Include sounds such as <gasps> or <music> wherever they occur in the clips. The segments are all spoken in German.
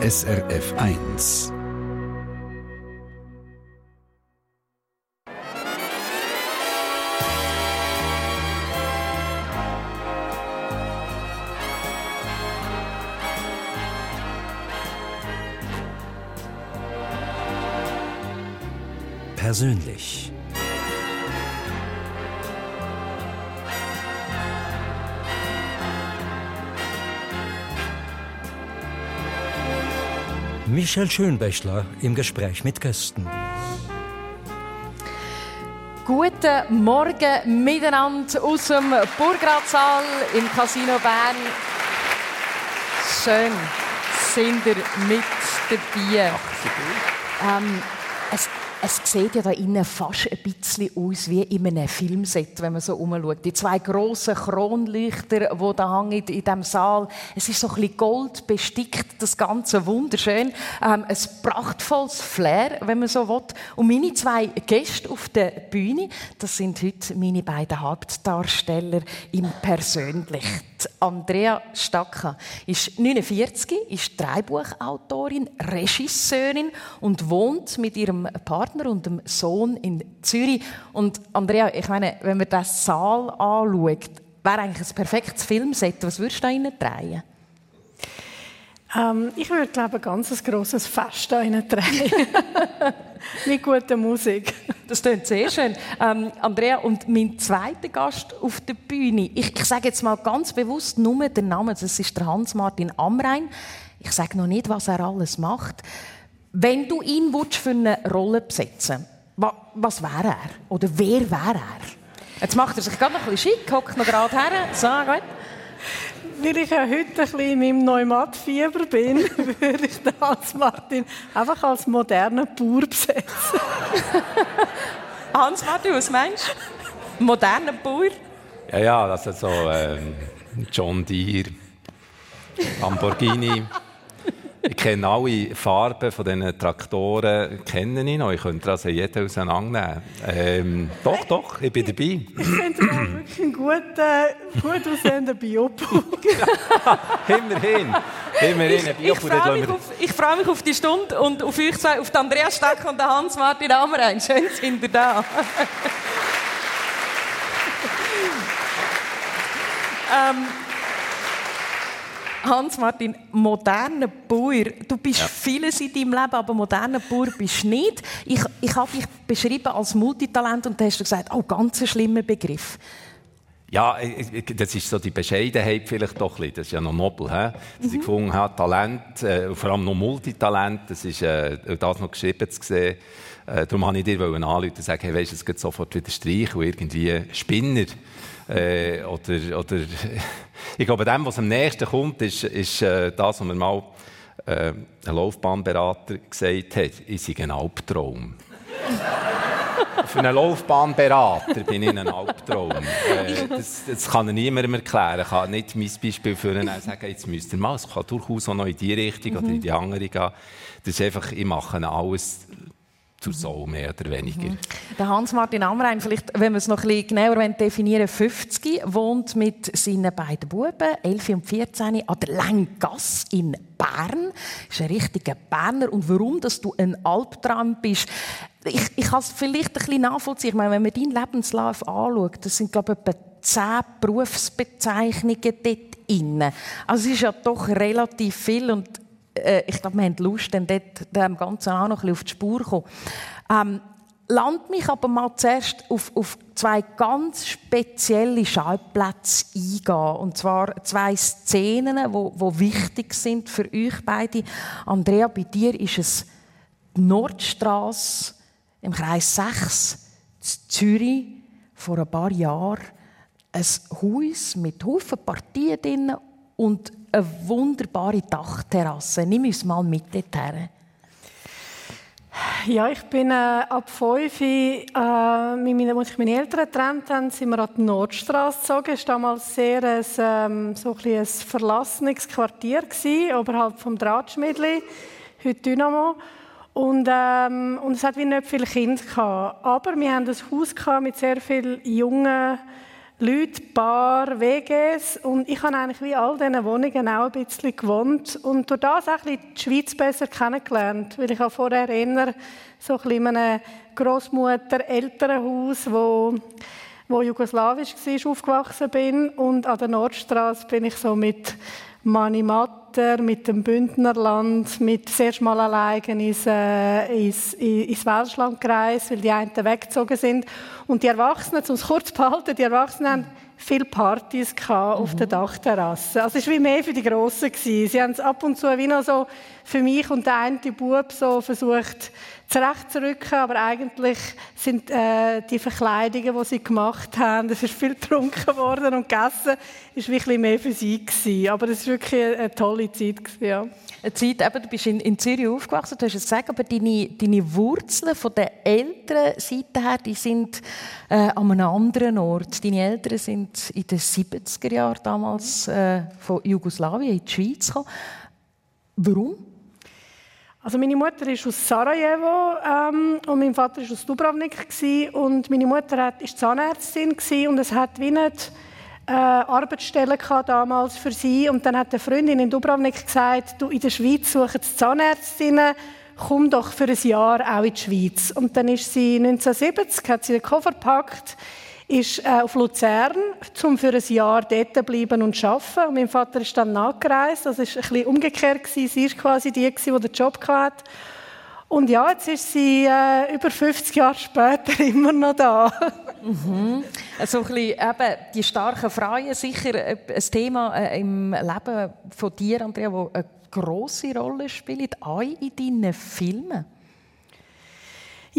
SRF 1. Persönlich. Michel Schönbächler im Gespräch mit Gästen. Guten Morgen miteinander aus dem Burgradsaal im Casino Bern. Schön sind ihr mit dabei. Ähm, es sieht ja da innen fast ein bisschen aus wie in einem Filmset, wenn man so umschaut. Die zwei grossen Kronleuchter, die da hängen in diesem Saal. Es ist so ein bisschen Gold bestickt, das Ganze wunderschön. Ähm, ein prachtvolles Flair, wenn man so will. Und meine zwei Gäste auf der Bühne, das sind heute meine beiden Hauptdarsteller im Persönlichen. Andrea Stacka ist 49, ist Dreibuchautorin, Regisseurin und wohnt mit ihrem Partner und dem Sohn in Zürich. Und Andrea, ich meine, wenn man das Saal anschaut, wäre eigentlich ein perfektes Filmset. Was würdest du da drehen? Ähm, ich würde, glaube ein ganz grosses Fest drehen. <laughs> Mit guter Musik. Das klingt sehr schön. Ähm, Andrea, und mein zweiter Gast auf der Bühne, ich, ich sage jetzt mal ganz bewusst nur den Namen, das ist der Hans-Martin Amrein. Ich sage noch nicht, was er alles macht. Wenn du ihn für eine Rolle besetzen was, was wäre er? Oder wer wäre er? Jetzt macht er sich gerade noch ein bisschen schick, hockt noch gerade her. So, gut. Weil ich ja heute ein bisschen in meinem Neumatt-Fieber bin, <laughs> würde ich den Hans-Martin einfach als modernen Bauer besetzen. <laughs> Hans-Martin, was meinst du? Moderner Bauer? Ja, ja, das ist so ähm, John Deere, Lamborghini. <laughs> Ich kenne alle Farben von diesen Traktoren, kenne ich noch. Ich könnte also jeden auseinandernehmen. Ähm, doch, doch, ich bin dabei. Ich finde wirklich einen guten, gut aussehenden Biobauer. <laughs> Immerhin. Immerhin, Biobauer. Ich freue mich, mich, auf die Stunde und auf euch zwei, auf Andreas Steck und Hans-Martin Amrein. Schön sind ihr da. <laughs> ähm, Hans-Martin, moderner Bauer. Du bist ja. vieles in deinem Leben, aber moderner Bauer bist du nicht. Ich, ich habe dich beschrieben als Multitalent und du hast gesagt, oh, ganz ein schlimmer Begriff. Ja, das ist so die Bescheidenheit vielleicht doch ein bisschen. Das ist ja noch nobel, he? dass mhm. ich gefunden habe, Talent, äh, vor allem noch Multitalent, das ist äh, das noch geschrieben zu sehen. Äh, darum wollte ich dir anrufen und sagen, hey, weißt, es geht sofort wieder streichen und irgendwie Spinner. Äh, oder, oder <laughs> ich glaube, dem, was am nächsten kommt, ist, ist äh, das, was mir mal äh, ein Laufbahnberater gesagt hat, ist ein Albtraum. <laughs> Für einen Laufbahnberater bin ich ein Albtraum. Äh, das, das, kann niemandem erklären. Ich kann nicht mein Beispiel führen und sagen, jetzt müsst ihr mal. Es kann durchaus auch noch in die Richtung mhm. oder in die andere gehen. Das ist einfach, ich mache alles zur Sau, mehr oder weniger. Mhm. Der Hans-Martin Amrein, vielleicht, wenn wir es noch ein genauer definieren 50, wohnt mit seinen beiden Buben, 11 und 14, an der Länggasse in Bern. Ist ein richtiger Berner. Und warum dass du ein Albtraum bist, ich, ich kann es vielleicht ein bisschen nachvollziehen. Ich meine, wenn man deinen Lebenslauf anschaut, das sind, glaube ich, etwa zehn Berufsbezeichnungen dort drin. Also es ist ja doch relativ viel und äh, ich glaube, wir haben Lust, dann dort, dem Ganzen auch noch ein auf die Spur zu kommen. Ähm, land mich aber mal zuerst auf, auf zwei ganz spezielle Schallplätze eingehen. Und zwar zwei Szenen, die wichtig sind für euch beide. Andrea, bei dir ist es die Nordstraße im Kreis 6 in Zürich vor ein paar Jahren. Ein Haus mit Haufen Partien drin und eine wunderbare Dachterrasse. Nimm uns mal mit dorthin. Ja, ich bin äh, ab 5 äh, mit meinen, als ich meine Eltern getrennt haben, sind wir an die Nordstraße gezogen. Es war damals sehr ein, ähm, so ein, ein verlassenes Quartier, gewesen, oberhalb vom Drahtschmiedli, heute Dynamo. Und, ähm, und es hat wie nicht viele Kinder gehabt. Aber wir hatten ein Haus mit sehr vielen jungen Leute, Bar, WGs und ich habe eigentlich wie all diesen Wohnungen auch ein bisschen gewohnt. Und durch das auch ein bisschen die Schweiz besser kennengelernt, weil ich auch vorher eher so ein bisschen in einem Großmutter-Elternhaus, wo wo jugoslawisch war, aufgewachsen bin. Und an der Nordstraße bin ich so mit Mani Matter, mit dem Bündnerland, mit sehr schmal allein ins, äh, ins, ins Welschland gereist, weil die einen weggezogen sind. Und die Erwachsenen, um es kurz zu behalten, die Erwachsenen haben viele Partys auf der Dachterrasse. Also es war wie mehr für die Grossen. Sie haben es ab und zu wie noch so für mich und der eine Bub so versucht, zurechtzurücken, aber eigentlich sind äh, die Verkleidungen, die sie gemacht haben, es ist viel getrunken worden und gegessen, ist wirklich mehr für sie gewesen. Aber es war wirklich eine tolle Zeit. Gewesen, ja. Eine Zeit, eben, du bist in, in Zürich aufgewachsen, du hast es gesagt, aber deine, deine Wurzeln von der älteren Seite her, die sind äh, an einem anderen Ort. Deine Eltern sind in den 70er Jahren damals äh, von Jugoslawien in die Schweiz gekommen. Warum? Also meine Mutter ist aus Sarajevo ähm, und mein Vater ist aus Dubrovnik gewesen, und meine Mutter war Zahnärztin gewesen, und es hat wie nicht äh, Arbeitsstellen damals für sie und dann hat eine Freundin in Dubrovnik gesagt, du in der Schweiz suchen Zahnärztinnen, komm doch für ein Jahr auch in die Schweiz. Und dann ist sie 1970, hat sie den Koffer gepackt, ist äh, auf Luzern, um für ein Jahr dort zu bleiben und zu arbeiten. Und mein Vater ist dann nachgereist. Das war ein bisschen umgekehrt. Sie war quasi die, die den Job hatte. Und ja, jetzt ist sie äh, über 50 Jahre später <laughs> immer noch da. mhm. Also ein bisschen, eben, die starken Frauen, sicher ein Thema äh, im Leben von dir, Andrea, das eine grosse Rolle spielt, auch in deinen Filmen.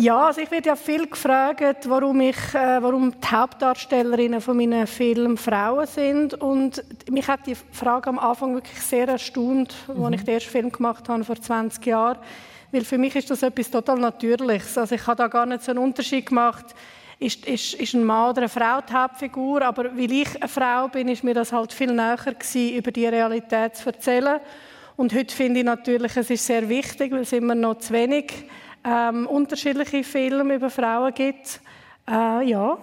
Ja, also ich werde ja viel gefragt, warum, ich, äh, warum die Hauptdarstellerinnen von meinen Filmen Frauen sind. Und mich hat die Frage am Anfang wirklich sehr erstaunt, mhm. als ich den ersten Film gemacht habe vor 20 Jahren. Weil für mich ist das etwas total Natürliches. Also ich habe da gar nicht so einen Unterschied gemacht. Ist, ist, ist ein Mann oder eine Frau die Hauptfigur, aber weil ich eine Frau bin, ist mir das halt viel näher gewesen, über die Realität zu erzählen. Und heute finde ich natürlich, es ist sehr wichtig, weil es immer noch zu wenig ist ähm, unterschiedliche Filme über Frauen gibt. Äh, ja.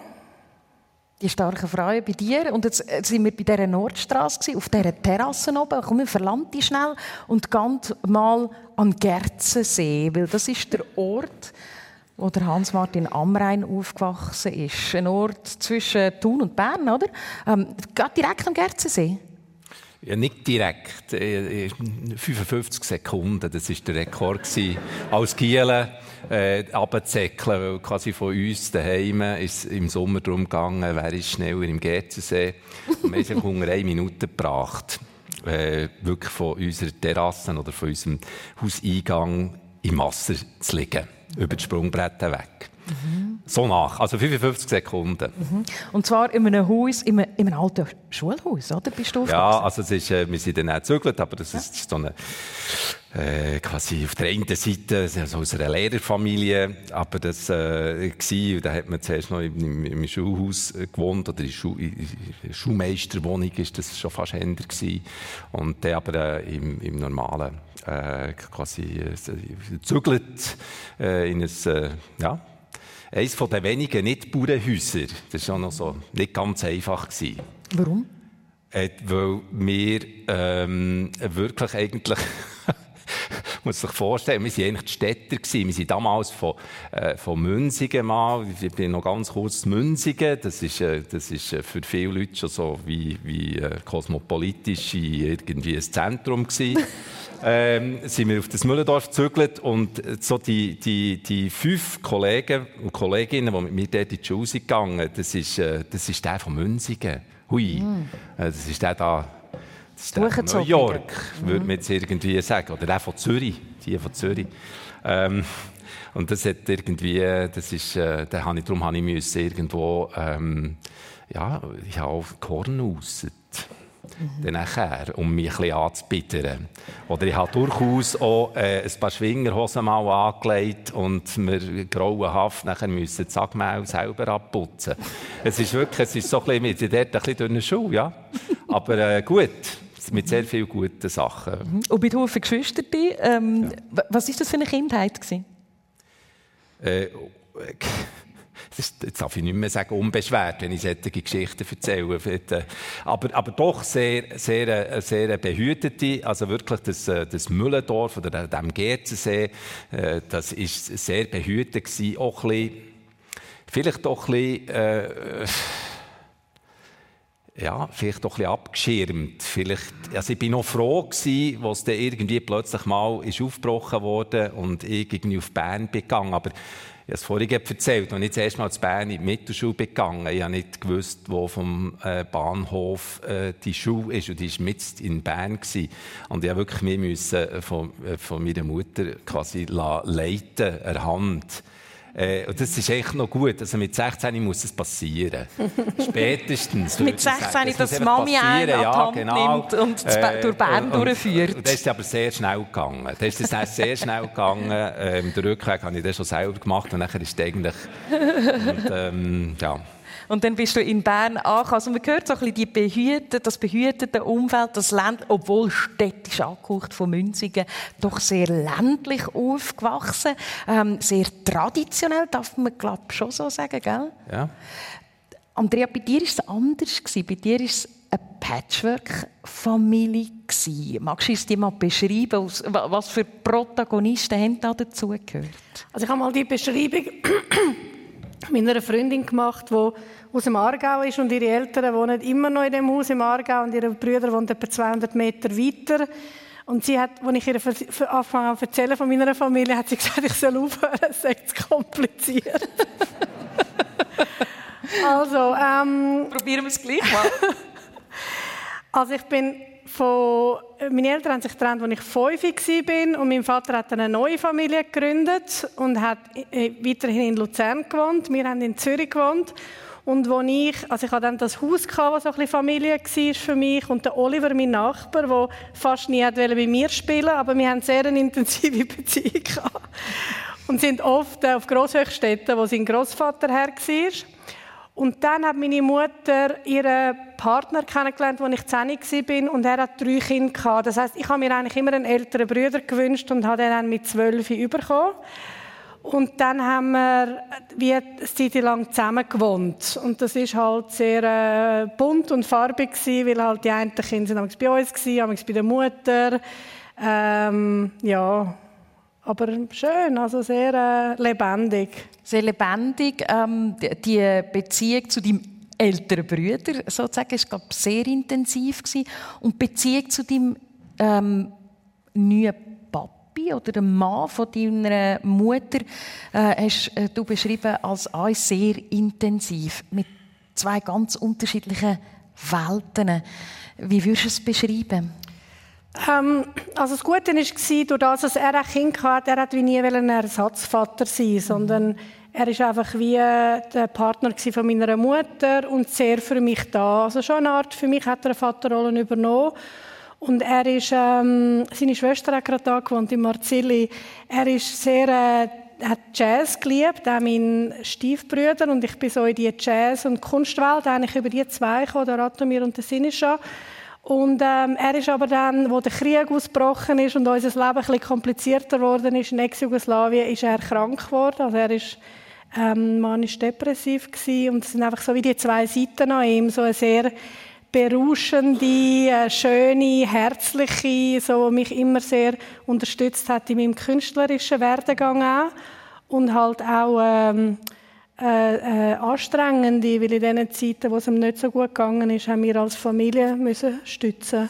Die starken Frauen bei dir. Und jetzt äh, sind wir bei dieser Nordstraße, auf dieser Terrasse oben. Komm, wir verlangt die schnell und gehen mal an Gerzensee, weil das ist der Ort, wo der Hans-Martin Amrein aufgewachsen ist. Ein Ort zwischen Thun und Bern, oder? Ähm, direkt am Gerzensee. Ja, nicht direkt. 55 Sekunden, das war der Rekord. Als Giele äh, runterzäckeln, weil quasi von uns daheim ist im Sommer darum gegangen, wer ist schneller im Gärzensee. Und wir haben unter eine Minute gebracht. Äh, wirklich von unserer Terrasse oder von unserem Hauseingang im Wasser zu liegen. Über die Sprungbretter weg. Mhm. So nach, also 55 Sekunden. Mhm. Und zwar in einem Haus, in einem, in einem alten Schulhaus, oder? Bist du ja, also es ist, äh, wir sind dann auch gezügelt, aber das ja. ist so eine, äh, quasi auf der einen Seite also aus einer Lehrerfamilie, aber das äh, war, da hat man zuerst noch im, im Schulhaus äh, gewohnt, oder in, Schu in Schulmeisterwohnung ist das schon fast Händler gewesen. Und dann aber äh, im, im normalen, äh, quasi äh, äh, in ein, ja, eines von den wenigen Nicht-Bauernhäuser. Das war noch so nicht ganz einfach. Gewesen. Warum? Äh, weil wir ähm, wirklich eigentlich <laughs> muss sich vorstellen, wir waren eigentlich die Städter. Gewesen. Wir waren damals von, äh, von Münzigen mal, ich bin noch ganz kurz Münzigen, das ist, äh, das ist äh, für viele Leute schon so wie, wie äh, kosmopolitisch irgendwie ein Zentrum gewesen. <laughs> ähm, sind wir auf das Müllendorf gezügelt und so die, die, die fünf Kollegen und Kolleginnen, die mit mir dort in die Schule sind gegangen, das ist, äh, das ist der von Münzigen. Hui, mm. äh, das ist der da New York, mhm. würde man jetzt irgendwie sagen. Oder der von Zürich, die von Zürich. Ähm, und das hat irgendwie, das ist, äh, da habe ich, darum habe ich müssen irgendwo, ähm, ja, ich habe auch Korn raus. Mhm. Nachher, um mich ein bisschen anzubittern. Oder ich habe durchaus auch äh, ein paar Schwingerhosen mal angelegt und mir grauenhaft nachher müssen das Sackmehl selber abputzen. es ist wirklich, es ist so ein bisschen, mit dort ein bisschen durch den Schuh, ja. Aber äh, gut mit sehr vielen guten Sachen. Mhm. Und mit Haufen Geschwistern. Ähm, ja. Was war das für eine Kindheit? Äh, <laughs> das darf ich nicht mehr sagen, unbeschwert, wenn ich solche Geschichten erzähle. Aber, aber doch sehr, sehr, sehr behütete, also wirklich das, äh, das Müllendorf oder dem Gerzensee, äh, das ist sehr behütet gewesen, auch ein bisschen, vielleicht auch ein bisschen, äh, ja, vielleicht doch ein bisschen abgeschirmt. Vielleicht, also ich bin noch froh gewesen, als dann irgendwie plötzlich mal ist aufgebrochen wurde und ich irgendwie auf Bern gegangen. Aber ich habe es vorhin erzählt, als ich das erste Mal zu Bern in die Mittelschule gegangen ich habe nicht gewusst, wo vom äh, Bahnhof äh, die Schule ist. Und die war mit in Bern. Gewesen. Und ich musste wirklich mich äh, von, von meiner Mutter quasi leiten, an Hand. Äh, und das ist echt noch gut. Also mit 16 muss es passieren. <laughs> Spätestens. mit 16, dass das Mami einen an die Hand genau. nimmt und äh, durch Bern durchführt. Und, und das ist aber sehr schnell gegangen. Das ist das sehr schnell gegangen. Ähm, den Rückweg habe ich das schon selber gemacht und nachher ist es eigentlich... <laughs> Und, ähm, ja. Und dann bist du in Bern angekommen. Also man hört so ein bisschen die behütete, das behütete Umfeld, das Land, obwohl städtisch angehaucht von Münzigen, doch sehr ländlich aufgewachsen. Ähm, sehr traditionell, darf man glaube ich schon so sagen, gell? Ja. Andrea, bei dir war es anders. Bei dir war es eine Patchwork-Familie. Magst du uns die mal beschreiben? Was für Protagonisten haben da dazugehört? Also ich habe mal die Beschreibung meiner Freundin gemacht, die aus dem Aargau ist und ihre Eltern wohnen immer noch in dem Haus im Aargau und ihre Brüder wohnen etwa 200 Meter weiter. Und sie hat, als ich ihr angefangen habe erzählen von meiner Familie, hat sie gesagt, <laughs> ich soll aufhören, es sei zu kompliziert. <laughs> also, ähm, Probieren wir es gleich mal. <laughs> also ich bin von, meine Eltern haben sich getrennt, als ich fünf war und mein Vater hat eine neue Familie gegründet und hat äh, weiterhin in Luzern gewohnt. Wir haben in Zürich gewohnt. Und wo ich, also ich hatte dann das Haus, gehabt, das so ein bisschen Familie war für mich und der Oliver, mein Nachbar, der fast nie bei mir spielen aber wir haben sehr eine intensive <laughs> Beziehung gehabt. Und sind oft auf Grosshöchstädten, wo sein Großvater her war. Und dann hat meine Mutter ihren Partner kennengelernt, als ich 10 war und er hat drei Kinder. Das heißt, ich habe mir eigentlich immer einen älteren Bruder gewünscht und habe dann mit zwölf bekommen. Und dann haben wir wie eine Zeit lang zusammen gewohnt. Und das ist halt sehr äh, bunt und farbig gewesen, weil halt die einen Kinder sind bei uns waren, bei der Mutter. Ähm, ja, aber schön, also sehr äh, lebendig. Sehr lebendig. Ähm, die Beziehung zu deinem älteren Bruder sozusagen ist glaube sehr intensiv gewesen. und die Beziehung zu deinem ähm, neuen Papi oder dem Mann von deiner Mutter äh, hast äh, du beschrieben als auch sehr intensiv mit zwei ganz unterschiedlichen Welten. Wie würdest du es beschreiben? Ähm, also das Gute war, durch das, dass er ein Kind hatte, er wollte nie ein Ersatzvater sein, sondern er war einfach wie der Partner von meiner Mutter und sehr für mich da. Also schon eine Art, für mich hat er eine Vaterrolle übernommen. Und er ist, ähm, seine Schwester hat gerade da gewohnt, in Marzilli. Er ist sehr, äh, hat Jazz geliebt, auch mein Stiefbrüder. Und ich bin so in die Jazz- und Kunstwelt eigentlich über die zwei gekommen, der Ratomir und der Sinischa. Und ähm, er ist aber dann, wo der Krieg ausgebrochen ist und unser Leben ein bisschen komplizierter geworden ist in Ex-Jugoslawien, ist er krank geworden. Also er ist ähm, manisch-depressiv gewesen. und es sind einfach so wie die zwei Seiten an ihm, so eine sehr berauschende, äh, schöne, herzliche, so mich immer sehr unterstützt hat in meinem künstlerischen Werdegang auch und halt auch ähm, äh, äh, anstrengende, weil in den Zeiten, wo es ihm nicht so gut gegangen ist, haben wir als Familie müssen stützen.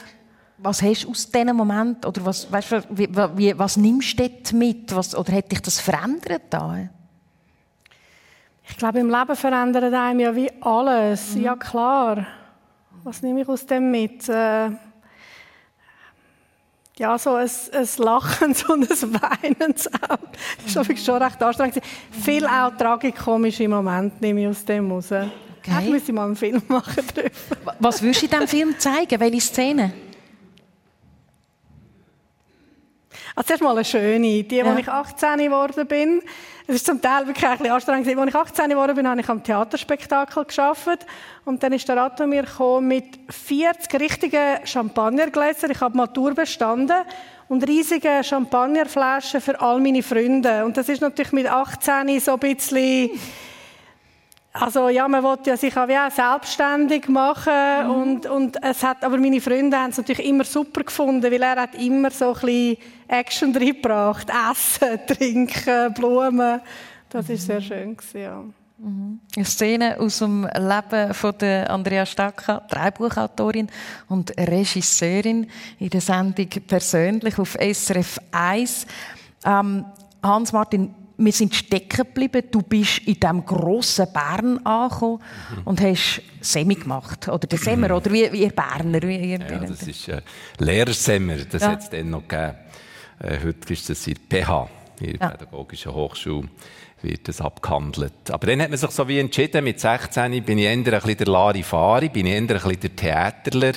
Was hast du aus diesem Moment oder was, weißt wie, wie, was nimmst du dort mit? Was, oder hat dich das verändert da? Ich glaube, im Leben verändert einem ja wie alles. Mhm. Ja klar. Was nehme ich aus dem mit? Äh, ja, so ein, ein Lachen <laughs> und ein Weinen auch. Das war schon recht anstrengend. Viel auch tragikomische Momente nehme ich aus dem raus. Okay. Ich müsste mal einen Film <laughs> machen darüber. Was würdest du in diesem Film zeigen? Welche Szene? Also zuerst mal eine schöne. Die, ja. als ich 18 geworden bin, es ist zum Teil wirklich ein bisschen anstrengend. Als ich 18 geworden bin, habe ich am Theaterspektakel geschafft. Und dann ist der Rat mir mit 40 richtigen Champagnergläsern. Ich habe Matur bestanden und riesige Champagnerflaschen für all meine Freunde. Und das ist natürlich mit 18 so ein bisschen also ja, man wollte ja sich auch, auch selbstständig machen mhm. und, und es hat, aber meine Freunde haben es natürlich immer super gefunden, weil er hat immer so ein bisschen Action reingebracht, Essen, <laughs> Trinken, Blumen, das ist sehr schön gewesen, ja. Mhm. Eine Szene aus dem Leben von der Andrea Stacca, Drehbuchautorin und Regisseurin in der Sendung persönlich auf SRF 1. Ähm, Hans-Martin, wir sind stecken geblieben. Du bist in diesem grossen Bern angekommen mhm. und hast Semi gemacht. Oder der Semmer, oder wie, wie ihr Berner. Wie ihr ja, das ist äh, Lehrersemmer, das ja. hat es dann noch gegeben. Äh, heute ist das in PH, in der ja. Pädagogischen Hochschule wird das abgehandelt. Aber dann hat man sich so wie entschieden, mit 16 bin ich eher ein bisschen der Larifari, bin ich eher ein bisschen der Theaterler,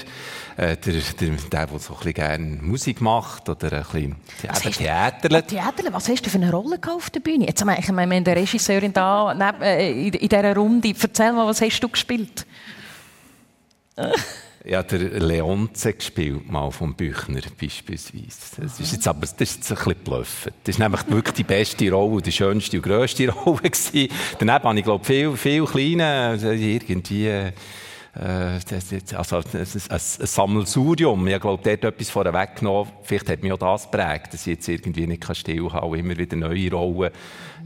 äh, der, der, der, der so ein bisschen gerne Musik macht oder ein bisschen was eben. Theaterler, was hast du für eine Rolle auf der Bühne? Jetzt haben wir, ich meine, der Regisseurin da neben, äh, in, in dieser Runde, erzähl mal, was hast du gespielt? Ja, der Leonze gespielt, mal vom Büchner beispielsweise. Das ist jetzt aber das ist jetzt ein bisschen bluffen. Das ist nämlich wirklich die beste Rolle, die schönste und grösste <laughs> Rolle gewesen. Daneben habe ich, glaube viel, viel kleine, also irgendwie, äh, also ein, ein Sammelsurium. Ich glaube, der hat etwas vorher weggenommen. Vielleicht hat mich auch das prägt, dass ich jetzt irgendwie nicht stillhalten kann, immer wieder neue Rollen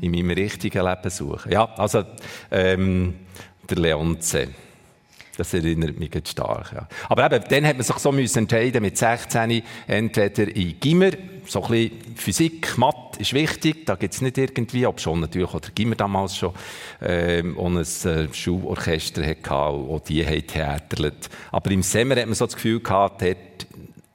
in meinem richtigen Leben suchen. Ja, also, ähm, der Leonze. Das erinnert mich jetzt stark. Ja. Aber eben, dann hat man sich so entscheiden mit 16 entweder in Gimmer, so ein bisschen Physik, Mathe ist wichtig, da gibt es nicht irgendwie, ob schon natürlich, oder Gimmer damals schon, ähm, und ein äh, Schulorchester hatte, auch die haben theaterlet. Aber im Sommer hat man so das Gefühl gehabt, dort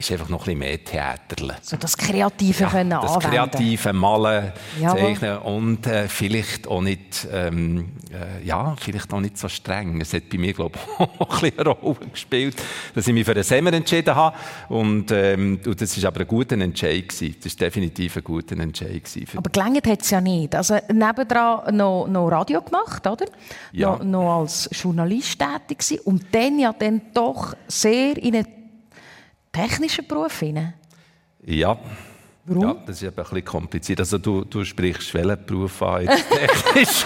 ist einfach noch ein bisschen mehr Theater. So das Kreative ja, können Das anwenden. Kreative Malen, Jawohl. Zeichnen und äh, vielleicht auch nicht, ähm, äh, ja, vielleicht auch nicht so streng. Es hat bei mir, glaube ich, <laughs> auch ein eine Rolle gespielt, dass ich mich für einen Semmer entschieden habe. Und, ähm, und das war aber ein guter Entscheid. Gewesen. Das war definitiv ein guter Entscheid. Gewesen aber gelangt hat es ja nicht. Also nebendran noch, noch Radio gemacht, oder? Ja. Noch, noch als Journalist tätig gewesen. und dann ja dann doch sehr in eine technischen Beruf hinein? Ja. Warum? Ja, das ist ein bisschen kompliziert. Also du, du sprichst welchen Beruf an jetzt <laughs> technisch?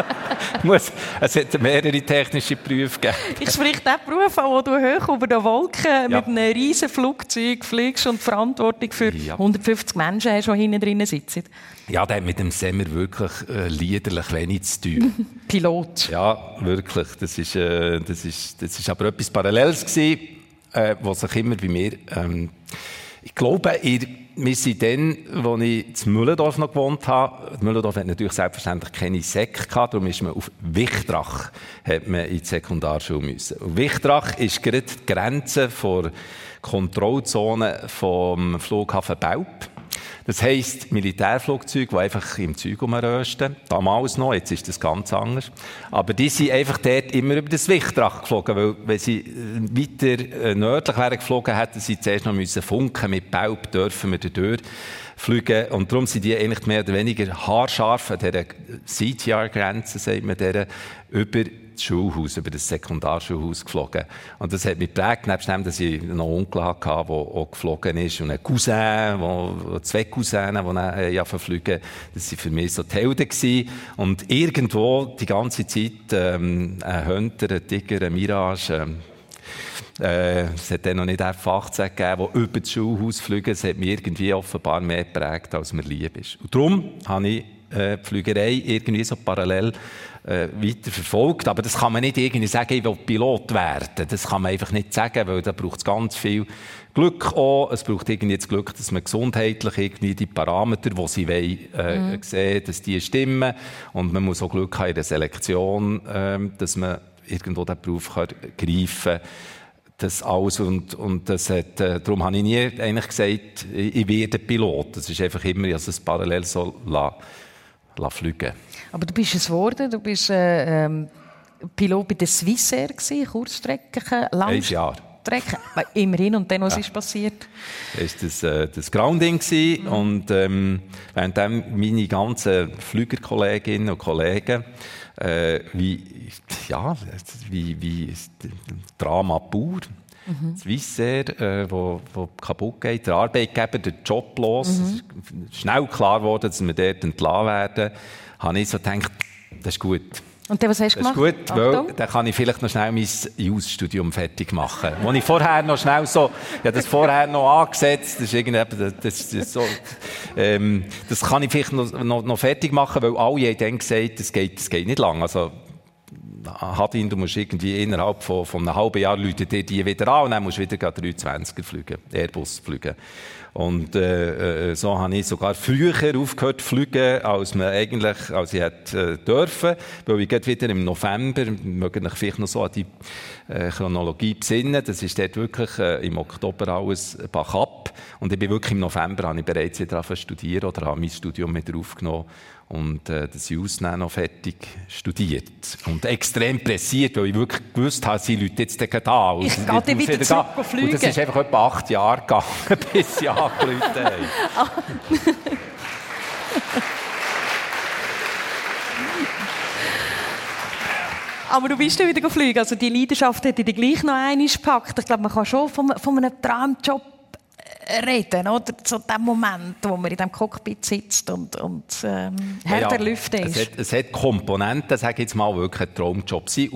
<laughs> Muss, es hat mehrere technische Berufe gegeben. Ich spreche den Beruf an, wo du hoch über den Wolken ja. mit einem riesen Flugzeug fliegst und Verantwortung für ja. 150 Menschen hast, die hinten drinnen sitzen. Ja, der hat mit dem Semmer wirklich äh, liederlich wenig zu tun. <laughs> Pilot. Ja, wirklich. Das ist, äh, das ist, das ist aber etwas Paralleles gewesen äh, was sich immer bei mir, ähm, ich glaube, ihr, wir sind dann, als ich in Müllendorf noch gewohnt habe, Müllendorf hat natürlich selbstverständlich keine Sek gehabt, darum ist man auf Wichtrach, hat man in die Sekundarschule müssen. Und Wichtrach ist gerade die Grenze vor Kontrollzone vom Flughafen Baub. Das heisst, Militärflugzeuge, die einfach im Zeug rumrösten. Damals noch, jetzt ist das ganz anders. Aber die sind einfach dort immer über das Wichtrach geflogen, weil wenn sie äh, weiter äh, nördlich wären geflogen, hätten sie zuerst noch müssen funken mit Baub, dürfen wir da durch fliegen. Und darum sind die eigentlich mehr oder weniger haarscharf an dieser CTR-Grenze, sagt man, der, über das Schulhaus, über das Sekundarschulhaus geflogen. Und das hat mich geprägt, nebst dem, dass ich noch einen Onkel hatte, der auch geflogen ist und einen Cousin, wo, zwei Cousinen, die dann äh, ja verfliegen. Das waren für mich so die Helden gewesen. Und irgendwo die ganze Zeit ähm, ein Hunter, ein Tiger, ein Mirage, ähm, äh, es hat dann noch nicht F-18 gegeben, die über das Schulhaus fliegen. Es hat mich irgendwie offenbar mehr geprägt, als mir lieb ist. Und darum habe ich äh, die Flügerei irgendwie so parallel äh, weiter verfolgt. Aber das kann man nicht irgendwie sagen, ich will Pilot werden. Das kann man einfach nicht sagen, weil da braucht es ganz viel Glück auch. Es braucht irgendwie das Glück, dass man gesundheitlich irgendwie die Parameter, die sie wollen, äh, mhm. sehen, dass die stimmen. Und man muss auch Glück haben in der Selektion, äh, dass man irgendwo den Beruf kann greifen kann das alles und, und das hat, äh, darum habe ich nie eigentlich gesagt, ich, ich werde Pilot. Das ist einfach immer, also es parallel so la, la fliegen. Aber du bist es geworden, du bist äh, ähm, Pilot bei der Swissair gewesen, Kurzstrecken, Langstrecken. Jahr. Immerhin, und dann, was ja. ist passiert? Es war das, äh, das Grounding mhm. und ähm, während meine ganzen Flügerkolleginnen und Kollegen äh, wie, ja, wie, wie Drama pur. Mhm. Swissair, äh, wo, wo kaputt geht, der Arbeitgeber, der Job los. Mhm. Schnell klar geworden, dass wir dort entlassen werden. Habe ich so gedacht, das ist gut. Und dann, was hast du gemacht? Das ist gut, weil dann kann ich vielleicht noch schnell mein Jus-Studium fertig machen. Wo ich vorher noch schnell so, ja das vorher noch angesetzt, das ist irgendwie, das, das, so, ähm, das kann ich vielleicht noch, noch, noch, fertig machen, weil alle haben dann gesagt, das geht, das geht nicht lang. Also, Hadin, du musst irgendwie innerhalb von, von einem halben Jahr Leute dir die wieder an und dann musst du wieder 320er fliegen, Airbus fliegen. Und äh, äh, so habe ich sogar früher aufgehört zu fliegen, als man eigentlich, als ich hätte äh, dürfen, weil ich gerade wieder im November, mögen ich vielleicht noch so an die äh, Chronologie besinnen, das ist dort wirklich äh, im Oktober alles bach ab und ich bin wirklich im November, habe ich bereits wieder studieren oder habe mein Studium wieder aufgenommen und äh, das Jus noch fertig studiert. Und extrem pressiert, weil ich wirklich gewusst habe, sie Leute jetzt da. Und ich gehe wieder, wieder zurück fliegen. Und das ist einfach etwa acht Jahre gegangen, <laughs> bis sie angerufen haben. Aber du bist ja wieder geflogen. Also die Leidenschaft hätte dich gleich noch einmal gepackt. Ich glaube, man kann schon von, von einem Traumjob reden, oder? Zu dem Moment, wo man in dem Cockpit sitzt und, und ähm, ja, der Lüfte ist. Es hat, es hat Komponenten, sage ich jetzt mal, wirklich ein Traumjob sein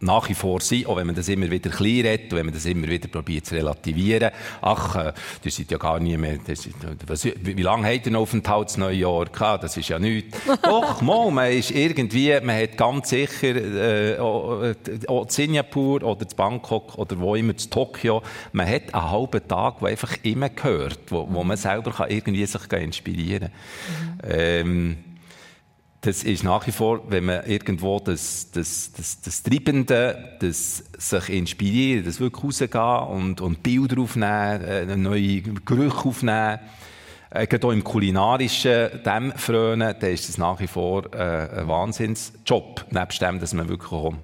nach wie vor sein, auch wenn man das immer wieder klein redet, wenn man das immer wieder probiert zu relativieren. Ach, äh, das sind ja gar nie mehr, das, was, wie lange hat ihr noch Aufenthalt in New York? Ah, das ist ja nichts. <laughs> Doch, mal, man ist irgendwie, man hat ganz sicher, äh, auch, auch Singapur oder zu Bangkok oder wo immer, zu Tokio, man hat einen halben Tag, der einfach immer gehört, wo, wo man selber kann irgendwie sich inspirieren kann. Mhm. Ähm, das ist nach wie vor, wenn man irgendwo das, das, das, das Treibende, das sich inspirieren, das wirklich rausgehen und, und Bilder aufnehmen, äh, neue Gerüche aufnehmen, äh, gerade auch im kulinarischen dem frönen, dann ist das nach wie vor äh, ein Wahnsinnsjob, nebst dem, dass man wirklich auch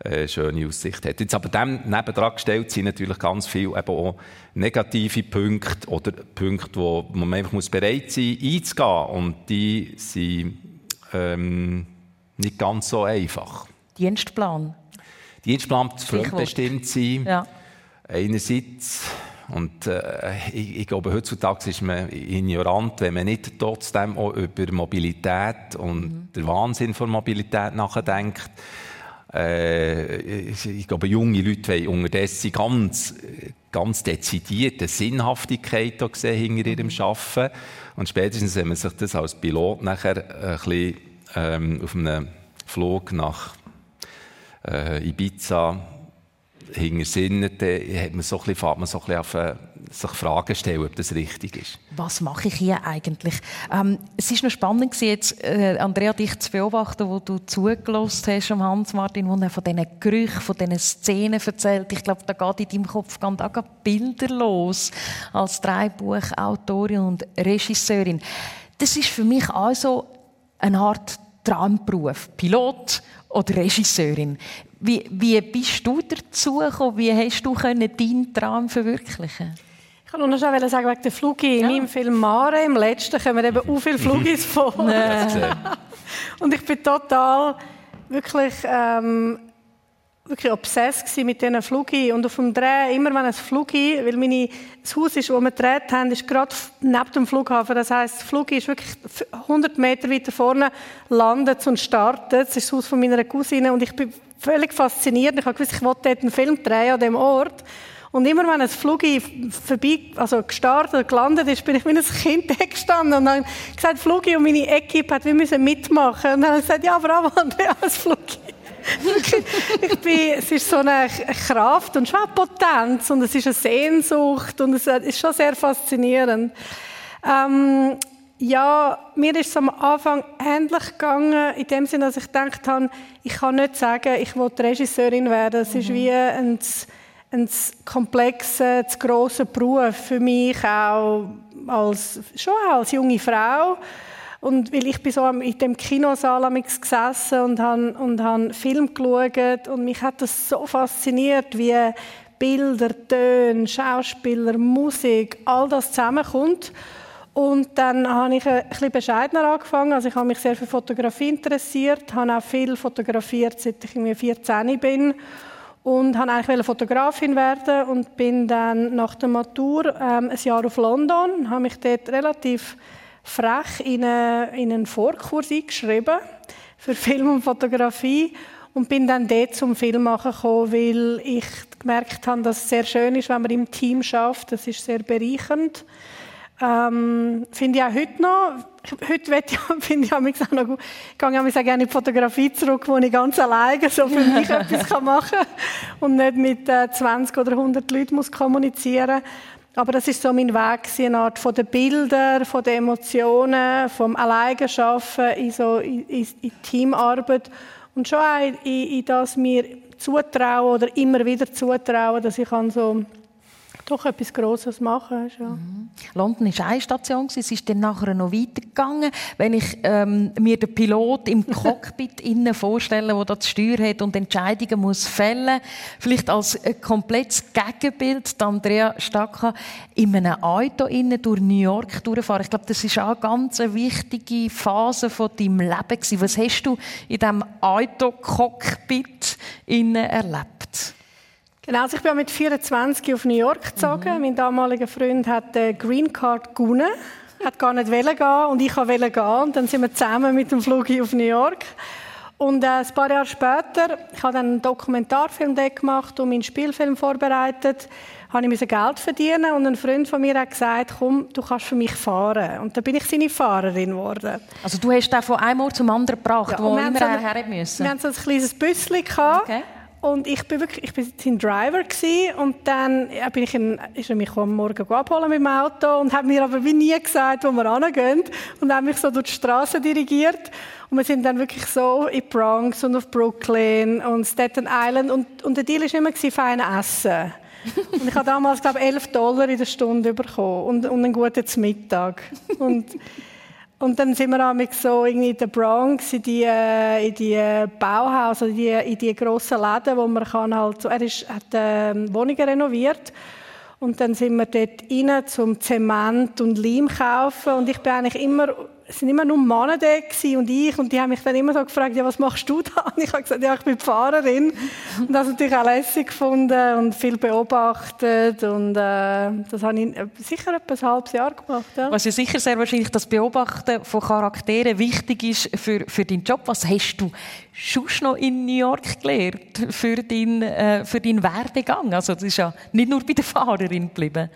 äh, schöne Aussicht hat. Jetzt aber dem nebendran gestellt sind natürlich ganz viele eben auch negative Punkte oder Punkte, wo man einfach bereit sein muss, einzugehen und die sind ähm, nicht ganz so einfach. Dienstplan? Dienstplan muss fremdbestimmt sein. Ja. Einerseits, und äh, ich, ich, glaube, heutzutage ist man ignorant, wenn man nicht trotzdem auch über Mobilität und mhm. den Wahnsinn von Mobilität nachdenkt. Äh, ich, glaube, junge Leute wollen unterdessen ganz, ganz dezidierte Sinnhaftigkeit sehen hinter ihrem mhm. Arbeiten. Und spätestens, wenn man sich das als Pilot nachher ein bisschen, ähm, auf einem Flug nach äh, Ibiza dann hat man so ein bisschen, fährt man so ein bisschen auf, äh, sich Fragen stellen, ob das richtig ist. Was mache ich hier eigentlich? Ähm, es ist noch spannend jetzt, äh, Andrea, dich zu beobachten, wo du zugelassen hast am Hans-Martin, wo er von diesen Gerüchen, von diesen Szenen erzählt. Ich glaube, da geht in deinem Kopf ganz Bilder los als Drehbuchautorin und Regisseurin. Das ist für mich also eine Art Traumberuf. Pilot oder Regisseurin. Wie, wie bist du dazu gekommen? Wie hast du deinen Traum verwirklichen ich kann nur noch sagen, wegen der Flugi. In meinem Film «Mare», im letzten, kommen eben <laughs> auch viele Flugis <laughs> vor. <laughs> Und ich bin total wirklich ähm, wirklich obsessed mit diesen Flugi. Und auf dem Dreh, immer wenn ein Flugi, weil meine, das Haus, ist, wo wir gedreht haben, ist gerade neben dem Flughafen. Das heisst, das Flugi ist wirklich 100 Meter weiter vorne landet und startet. Das ist das Haus von meiner Cousine. Und ich bin völlig fasziniert. Ich habe gewusst, ich wollte dort einen Film drehen an diesem Ort. Und immer wenn ein Flugi vorbei, also gestartet oder gelandet ist, bin ich wie ein Kind gestanden und habe gesagt, Flugi und meine Equipe hat, wir müssen mitmachen. Und dann habe ich gesagt, ja, bravo, <laughs> Andrea, als Flugi ich bin, es ist so eine Kraft und schon eine Potenz und es ist eine Sehnsucht und es ist schon sehr faszinierend. Ähm, ja, mir ist es am Anfang ähnlich gegangen, in dem Sinne, dass ich gedacht habe, ich kann nicht sagen, ich will Regisseurin werden. Es mhm. ist wie ein, ein komplexer, zu grosser Beruf für mich auch als, schon als junge Frau. Und weil ich bin so in dem Kinosaal gesessen und habe und han Film geschaut und mich hat das so fasziniert, wie Bilder, Töne, Schauspieler, Musik, all das zusammenkommt. Und dann habe ich ein bisschen bescheidener angefangen. Also ich habe mich sehr für Fotografie interessiert, habe auch viel fotografiert, seit ich irgendwie 14 bin und wollte eigentlich Fotografin werden und bin dann nach der Matur ähm, ein Jahr auf London, habe mich dort relativ frech in, eine, in einen Vorkurs eingeschrieben für Film und Fotografie und bin dann dort zum Filmmachen gekommen, weil ich gemerkt habe, dass es sehr schön ist, wenn man im Team schafft. Das ist sehr bereichernd. Ähm, finde ich auch heute noch. Heute ich, <laughs> finde ich auch noch gut. Ich gehe auch gerne in die Fotografie zurück, wo ich ganz alleine so für mich <laughs> etwas machen kann und nicht mit äh, 20 oder 100 Leuten muss kommunizieren aber das ist so mein Weg, eine Art von den Bildern, von den Emotionen, vom Alleingeschaffen in so in, in, Teamarbeit und schon auch in, in das mir zutrauen oder immer wieder zutrauen, dass ich kann so doch etwas Grosses machen. Ja. Mhm. London war eine Station, es ist dann nachher noch weitergegangen. Wenn ich ähm, mir den Pilot im Cockpit <laughs> innen vorstelle, der da die Steuer hat und Entscheidungen muss fällen, vielleicht als ein komplettes Gegenbild, Andrea Stacka in einem Auto innen durch New York durchfahren. Ich glaube, das ist auch eine ganz wichtige Phase von deinem Leben. Was hast du in diesem Auto-Cockpit erlebt? Genau, also ich bin mit 24 auf New York gezogen. Mhm. Mein damaliger Freund hat eine Green Card gewonnen, hat gar nicht wollen gehen und ich wollte gehen. Und dann sind wir zusammen mit dem Flug auf New York. Und äh, ein paar Jahre später, ich habe dann einen Dokumentarfilm gemacht und meinen Spielfilm vorbereitet, habe ich Geld verdienen und ein Freund von mir hat gesagt, komm, du kannst für mich fahren. Und dann bin ich seine Fahrerin geworden. Also du hast den von einem Ort zum anderen gebracht, ja, wo immer so her müssen? Wir hatten so ein kleines Büsschen gehabt. Okay. Und ich bin wirklich, ich bin sein Driver gewesen, und dann bin ich in, ist er mich am Morgen abholen mit dem Auto und hat mir aber wie nie gesagt, wo wir hingehen und hat mich so durch die Straße dirigiert. Und wir sind dann wirklich so in Bronx und auf Brooklyn und Staten Island und, und der Deal war immer fein essen. <laughs> und ich habe damals, glaube ich, 11 Dollar in der Stunde bekommen und, und einen guten Mittag. Und und dann sind wir auch so irgendwie in der Bronx, in die, äh, in die Bauhaus, in die, in die grossen Läden, wo man kann halt so, er ist, hat äh, Wohnungen renoviert. Und dann sind wir dort rein zum Zement und Leim kaufen. Und ich bin eigentlich immer es sind immer nur da und ich und die haben mich dann immer so gefragt, ja, was machst du da? Und ich habe gesagt, ja, ich bin Fahrerin und das natürlich auch lässig gefunden und viel beobachtet und äh, das habe ich sicher etwa ein halbes Jahr gemacht. Ja. Was ja sicher sehr wahrscheinlich das Beobachten von Charakteren wichtig ist für, für deinen Job. Was hast du schon noch in New York gelernt für deinen, äh, für deinen Werdegang? Also das ist ja nicht nur bei der Fahrerin geblieben.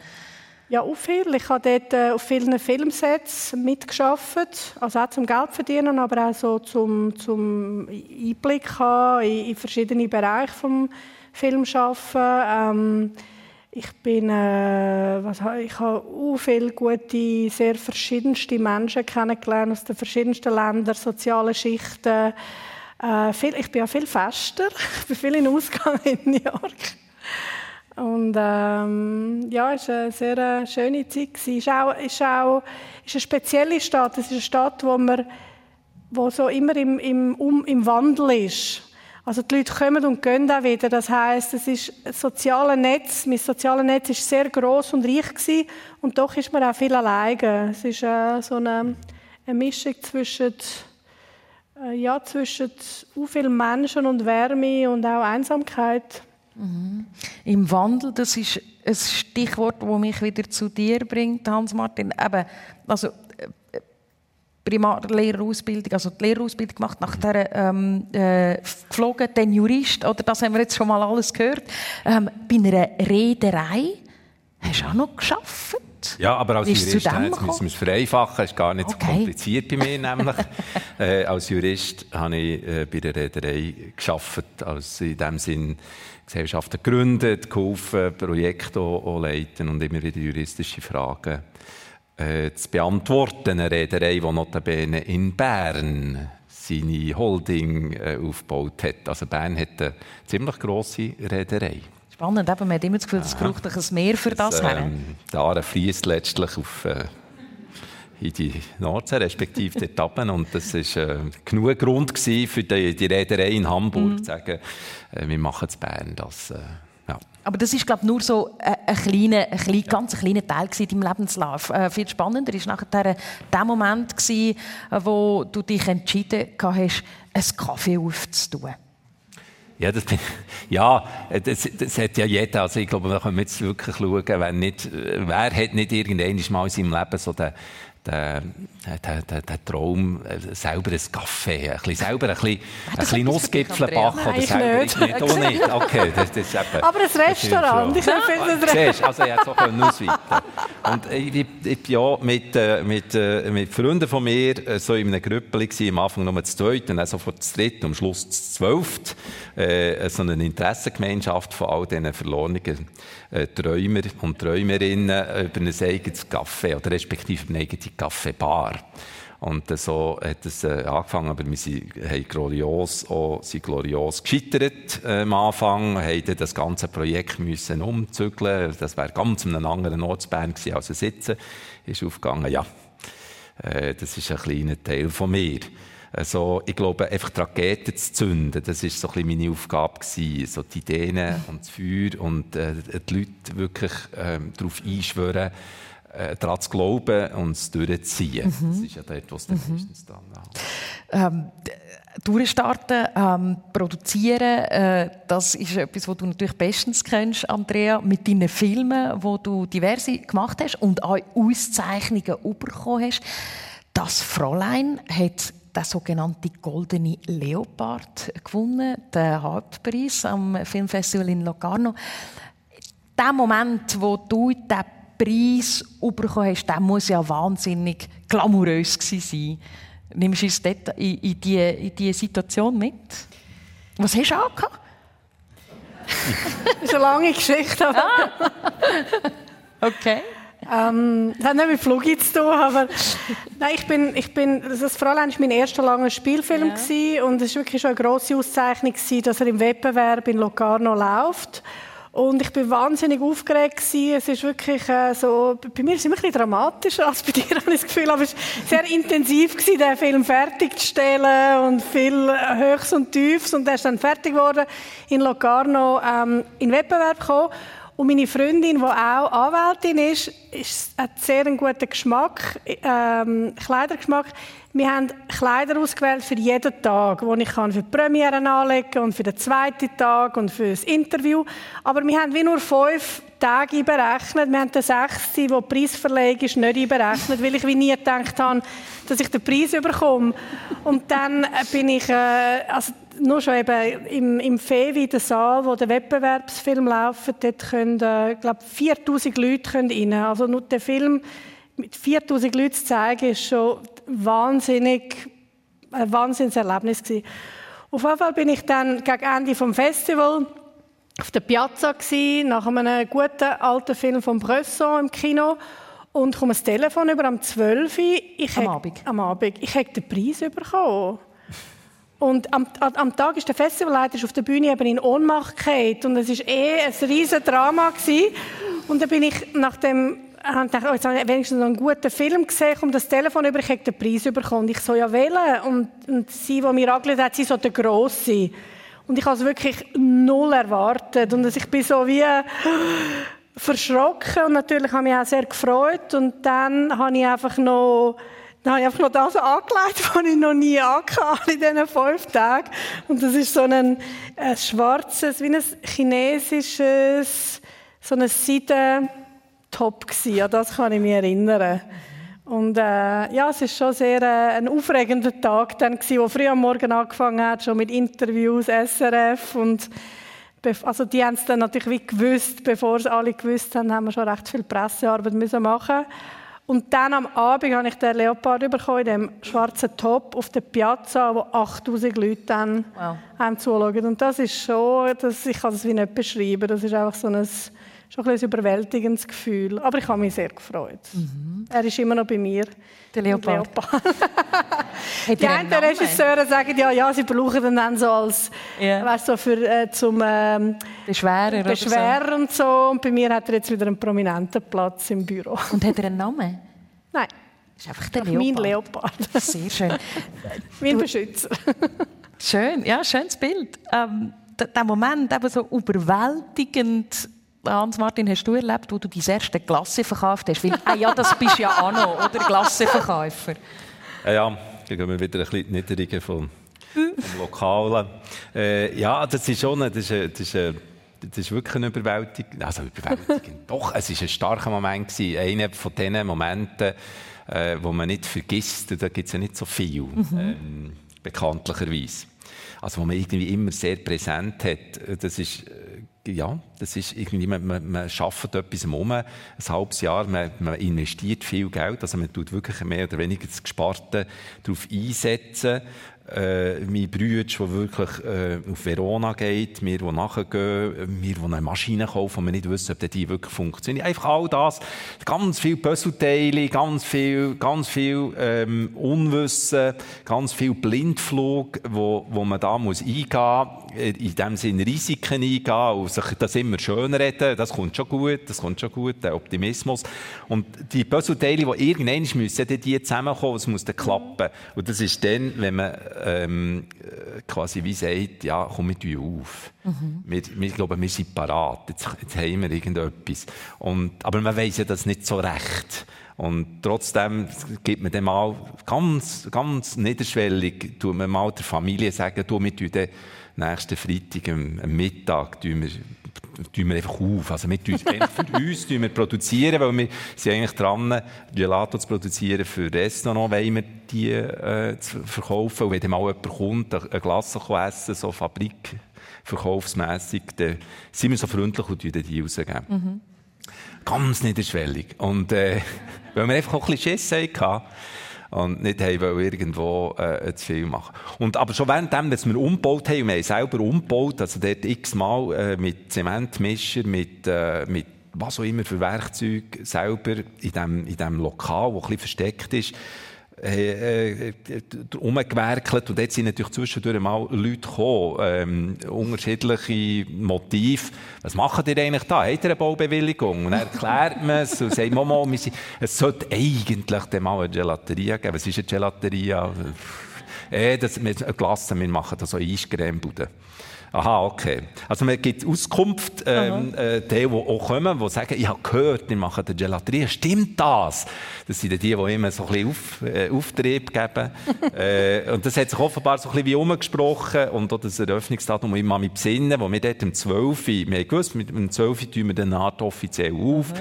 Ja, auch viel. Ich habe dort äh, auf vielen Filmsets mitgeschafft, also auch zum Geld verdienen, aber auch so zum, zum Einblick haben in, verschiedene Bereiche vom Filmschaffen. Ähm, ich bin, äh, was, ich habe auch viele gute, sehr verschiedenste Menschen kennengelernt aus den verschiedensten Ländern, sozialen Schichten. Äh, viel, ich bin ja viel fester. <laughs> Ich bin viel in Ausgang in New York. Und ähm, ja, es war eine sehr äh, schöne Zeit. Es ist auch, ist auch ist eine spezielle Stadt. Es ist eine Stadt, wo, man, wo so immer im, im, um, im Wandel ist. Also die Leute kommen und gehen auch wieder. Das heißt, es ist ein Netz. Mein soziales Netz ist sehr groß und reich gewesen, und doch ist man auch viel alleine. Es ist äh, so eine, eine Mischung zwischen äh, ja, zwischen so vielen Menschen und Wärme und auch Einsamkeit. Mhm. Im Wandel, das ist ein Stichwort, das mich wieder zu dir bringt, Hans-Martin. Also, äh, Primarlehrerausbildung, also die Lehrerausbildung gemacht, nach der ähm, äh, geflogen, den Jurist, oder das haben wir jetzt schon mal alles gehört. Ähm, bei einer Reederei hast du auch noch geschafft. Ja, aber als Jurist, jetzt müssen wir es vereinfachen, ist gar nicht okay. so kompliziert bei mir <laughs> nämlich. äh, als Jurist habe ich äh, bei der Reederei geschafft, also in dem Sinn Gesellschaften gegründet, geholfen, Projekte auch leiten und immer wieder juristische Fragen äh, zu beantworten. Eine Reederei, die notabene in Bern seine Holding äh, aufgebaut hat. Also Bern hat eine ziemlich grosse Reederei. Spannend, eben, man hat immer das Gefühl, es braucht ein Meer für das. das ähm, der Aare fließt letztlich auf... Äh, in die Nordsee, respektive dort Etappen. Und das war äh, genug Grund für die, die Reederei in Hamburg, mhm. zu sagen, äh, wir machen es Bern das. Äh, ja. Aber das ist glaube nur so ein, ein, kleiner, ein kleiner, ganz kleiner Teil in deinem Lebenslauf. Äh, viel spannender war nachher der Moment, gewesen, wo du dich entschieden hast, einen Kaffee aufzutun. Ja, das, <laughs> ja das, das hat ja jeder. Also ich glaube, da können wir jetzt wirklich schauen, wer, nicht, wer hat nicht irgendwann mal in seinem Leben so den, der, der, der, der Traum, äh, selber ein Kaffee, ein bisschen, selber ein bisschen, ein bisschen Nussgipfel backen oder selber. Nicht. nicht. Auch <laughs> nicht. Okay, das, das ist eben, Aber ein Restaurant, ich empfehle das Siehst, also ich hätte es auch ausweiten Und ich, ich, ich bin ja mit, äh, mit, äh, mit Freunden von mir so in einem Grüppel am Anfang nur zu zweit und dann sofort zu dritt am Schluss zu zwölft. Äh, so eine Interessengemeinschaft von all diesen verlorenen äh, Träumer und Träumerinnen über ein eigenes Café oder respektive eine eigene Kaffeebar. Und so hat es äh, angefangen, aber wir sind, haben glorios, auch, sind glorios gescheitert äh, am Anfang, haben das ganze Projekt müssen umzügeln. Das wäre ganz an einem anderen Ort Bern gewesen, als sitzen. Ist aufgegangen, ja, äh, das ist ein kleiner Teil von mir. Also, ich glaube, einfach die Raketen zu zünden, das war so ein bisschen meine Aufgabe gewesen. So die Ideen und das Feuer und äh, die Leute wirklich äh, darauf einschwören, äh, daran zu glauben und es durchzuziehen. Mhm. Das ist ja dort, was dann mhm. meistens dann ähm, Durchstarten, ähm, produzieren, äh, das ist etwas, was du natürlich bestens kennst, Andrea, mit deinen Filmen, wo du diverse gemacht hast und auch Auszeichnungen bekommen hast. Das Fräulein hat den sogenannten Goldene Leopard gewonnen, den Hauptpreis am Filmfestival in Locarno. Der Moment, wo du diesen Preis bekommen hast, der muss ja wahnsinnig glamourös sein. Nimmst du uns dort in, in, die, in diese Situation mit? Was hast du angehabt? das ist eine lange Geschichte. Aber ah. okay. Ähm, das hat nicht mit Flug zu tun, aber nein, ich bin, ich bin, das Fräulein war mein erster langer Spielfilm ja. und es war wirklich schon eine grosse Auszeichnung, dass er im Wettbewerb in Locarno läuft. Und ich bin wahnsinnig aufgeregt. Es ist wirklich äh, so, bei mir ist es immer ein bisschen dramatischer als bei <laughs> dir, habe ich das Gefühl. Aber es war sehr intensiv gewesen, den Film fertigzustellen und viel Höchst und Tiefs. Und er ist dann fertig geworden in Locarno ähm, in Wettbewerb gekommen. Und meine Freundin, die auch Anwältin ist, ist hat sehr einen guten Geschmack, ähm, Kleidergeschmack. Wir haben Kleider ausgewählt für jeden Tag, wo ich kann für die Premiere anlegen und für den zweiten Tag und für das Interview. Aber wir haben wie nur fünf Tage berechnet. Wir haben den sechsten, wo die Preisverleihung ist, nicht einberechnet, weil ich wie nie gedacht habe, dass ich den Preis bekomme. Und dann bin ich, äh, also nur schon eben im, im Fevi, der Saal, wo der Wettbewerbsfilm läuft, dort können, äh, glaube 4000 Leute rein. Also nur der Film mit 4000 Leuten zu zeigen, ist schon wahnsinnig, ein Wahnsinnserlebnis gewesen. Auf jeden Fall bin ich dann gegen Ende vom Festival auf der Piazza gewesen, nach einem guten alten Film von Bresson im Kino und komme das Telefon über am 12 Uhr. Ich am Abend? Am Abend. Ich habe den Preis bekommen. Und am, am Tag ist der Festivalleiter auf der Bühne eben in Ohnmacht gefallen. Und es war eh ein riesiges Drama. Gewesen. Und dann bin ich nach dem habe gedacht, oh, jetzt habe ich wenigstens noch einen guten Film gesehen, um das Telefon über, ich den Preis bekommen. Ich so, ja, wählen. Und, und sie, die mir angelegt hat, sie so der Grosse. Und ich habe es wirklich null erwartet. Und ich bin so wie <gasps> verschrocken. Und natürlich habe ich mich auch sehr gefreut. Und dann habe ich einfach noch dann habe ich einfach noch das angelegt, <laughs> was ich noch nie angehabt in diesen fünf Tagen. Und das ist so ein, ein schwarzes, wie ein chinesisches, so ein Seiden-Top gewesen. An das kann ich mich erinnern. Und äh, ja, es ist schon sehr äh, ein aufregender Tag dann gewesen, wo früh am Morgen angefangen hat, schon mit Interviews, SRF und also die haben es dann natürlich wie gewusst, bevor es alle gewusst haben, haben wir schon recht viel Pressearbeit müssen machen und dann am Abend habe ich den Leopard bekommen, in dem schwarzen Top auf der Piazza, wo 8000 Leute dann wow. zuschauen. Und das ist schon, das, ich kann es wie nicht beschreiben, das ist einfach so ein, schon ein, ein überwältigendes Gefühl. Aber ich habe mich sehr gefreut. Mhm. Er ist immer noch bei mir. Der Leopard. Leopard. <laughs> die einen Regisseure sagen ja, ja, sie brauchen ihn dann so als, yeah. weißt, so für, äh, zum ähm, Beschwerer, Beschwerer so. und so. Und bei mir hat er jetzt wieder einen prominenten Platz im Büro. Und hat er einen Namen? <laughs> Nein. Das ist einfach der Leopard. Mein Leopard. <laughs> Sehr schön. mein Beschützer. schön, ja, schönes Bild. Ähm, der Moment, eben so überwältigend Hans-Martin, hast du erlebt, wo du deine erste Klasse verkauft hast? Weil, ah ja, das bist ja auch noch, oder? Klassenverkäufer. Ja, ja, da gehen wir wieder ein bisschen niedriger vom, vom Lokalen. Äh, ja, das ist schon, das ist, das ist, das ist wirklich eine Überwältigung. Also überwältigend. <laughs> Doch, es war ein starker Moment gewesen. Einer von diesen Momenten, äh, wo man nicht vergisst. Da gibt es ja nicht so viel, mhm. ähm, bekanntlicherweise. Also, wo man irgendwie immer sehr präsent hat. Das ist, äh, ja, das ist irgendwie, man, man, man schafft etwas um, ein halbes Jahr, man, man, investiert viel Geld, also man tut wirklich mehr oder weniger das Gesparte darauf einsetzen äh, mein Bruder, der wirklich äh, auf Verona geht, wir, die nachgehen, wir, die eine Maschine kaufen und wir nicht wissen, ob die wirklich funktioniert. Einfach all das, ganz viel Puzzleteile, ganz viel, ganz viel ähm, Unwissen, ganz viel Blindflug, wo, wo man da muss eingehen in dem Sinne Risiken eingehen und sich das immer schön reden, das kommt schon gut, das kommt schon gut, der Optimismus. Und die Puzzleteile, die irgendwann müssen, die zusammenkommen, es muss dann klappen. Und das ist dann, wenn man ähm, quasi wie sagt, ja, komm, wir tun auf. Mhm. Wir, wir glauben, wir sind parat, jetzt, jetzt haben wir irgendetwas. Und, aber man weiß ja das nicht so recht. Und trotzdem gibt man dem mal ganz, ganz niederschwellig, tut man mal der Familie sagen, du, wir tun den nächsten Freitag am, am Mittag, tun wir, tun wir einfach auf. Also wir tun, für uns tun wir produzieren, weil wir sind eigentlich dran, Gelato zu produzieren für Restaurant, wollen wir die äh, zu verkaufen. Und wenn dann mal jemand kommt, eine Glasse essen, so Fabrik, verkaufsmässig, dann sind wir so freundlich und die rausgeben. Mhm. Ganz niederschwellig. Und äh, <laughs> weil wir einfach auch ein bisschen Schiss hatten, und nicht haben irgendwo äh, zu viel machen. Und, aber schon währenddem, dass wir umgebaut haben, wir haben selber umgebaut, also dort x-mal äh, mit Zementmischer, mit, äh, mit was auch immer für Werkzeug selber in dem, in dem Lokal, das ein bisschen versteckt ist, äh, äh, umgewerkelt und jetzt sind natürlich zwischendurch mal Leute gekommen, ähm, unterschiedliche Motive. Was machen die eigentlich da? Habt ihr eine Baubewilligung? Und dann erklärt man es und sagt, sind, es sollte eigentlich mal eine Gelateria geben. Was ist eine Gelateria? Äh, das, wir, Glasse, wir machen da so Eiscremebuden. Aha, okay. Also man gibt Auskunft, ähm, äh, die, die auch kommen, die sagen, ich habe gehört, wir machen eine Gelaterie. Stimmt das? Das sind die, die immer so ein bisschen Auf, äh, Auftrieb geben. <laughs> äh, und das hat sich offenbar so ein bisschen wie umgesprochen. Und auch das Eröffnungsdatum, ich mal mit besinnen, wo wir dort um 12 Uhr, wir haben gewusst, mit um 12 Uhr tun wir den Art offiziell auf. Mhm.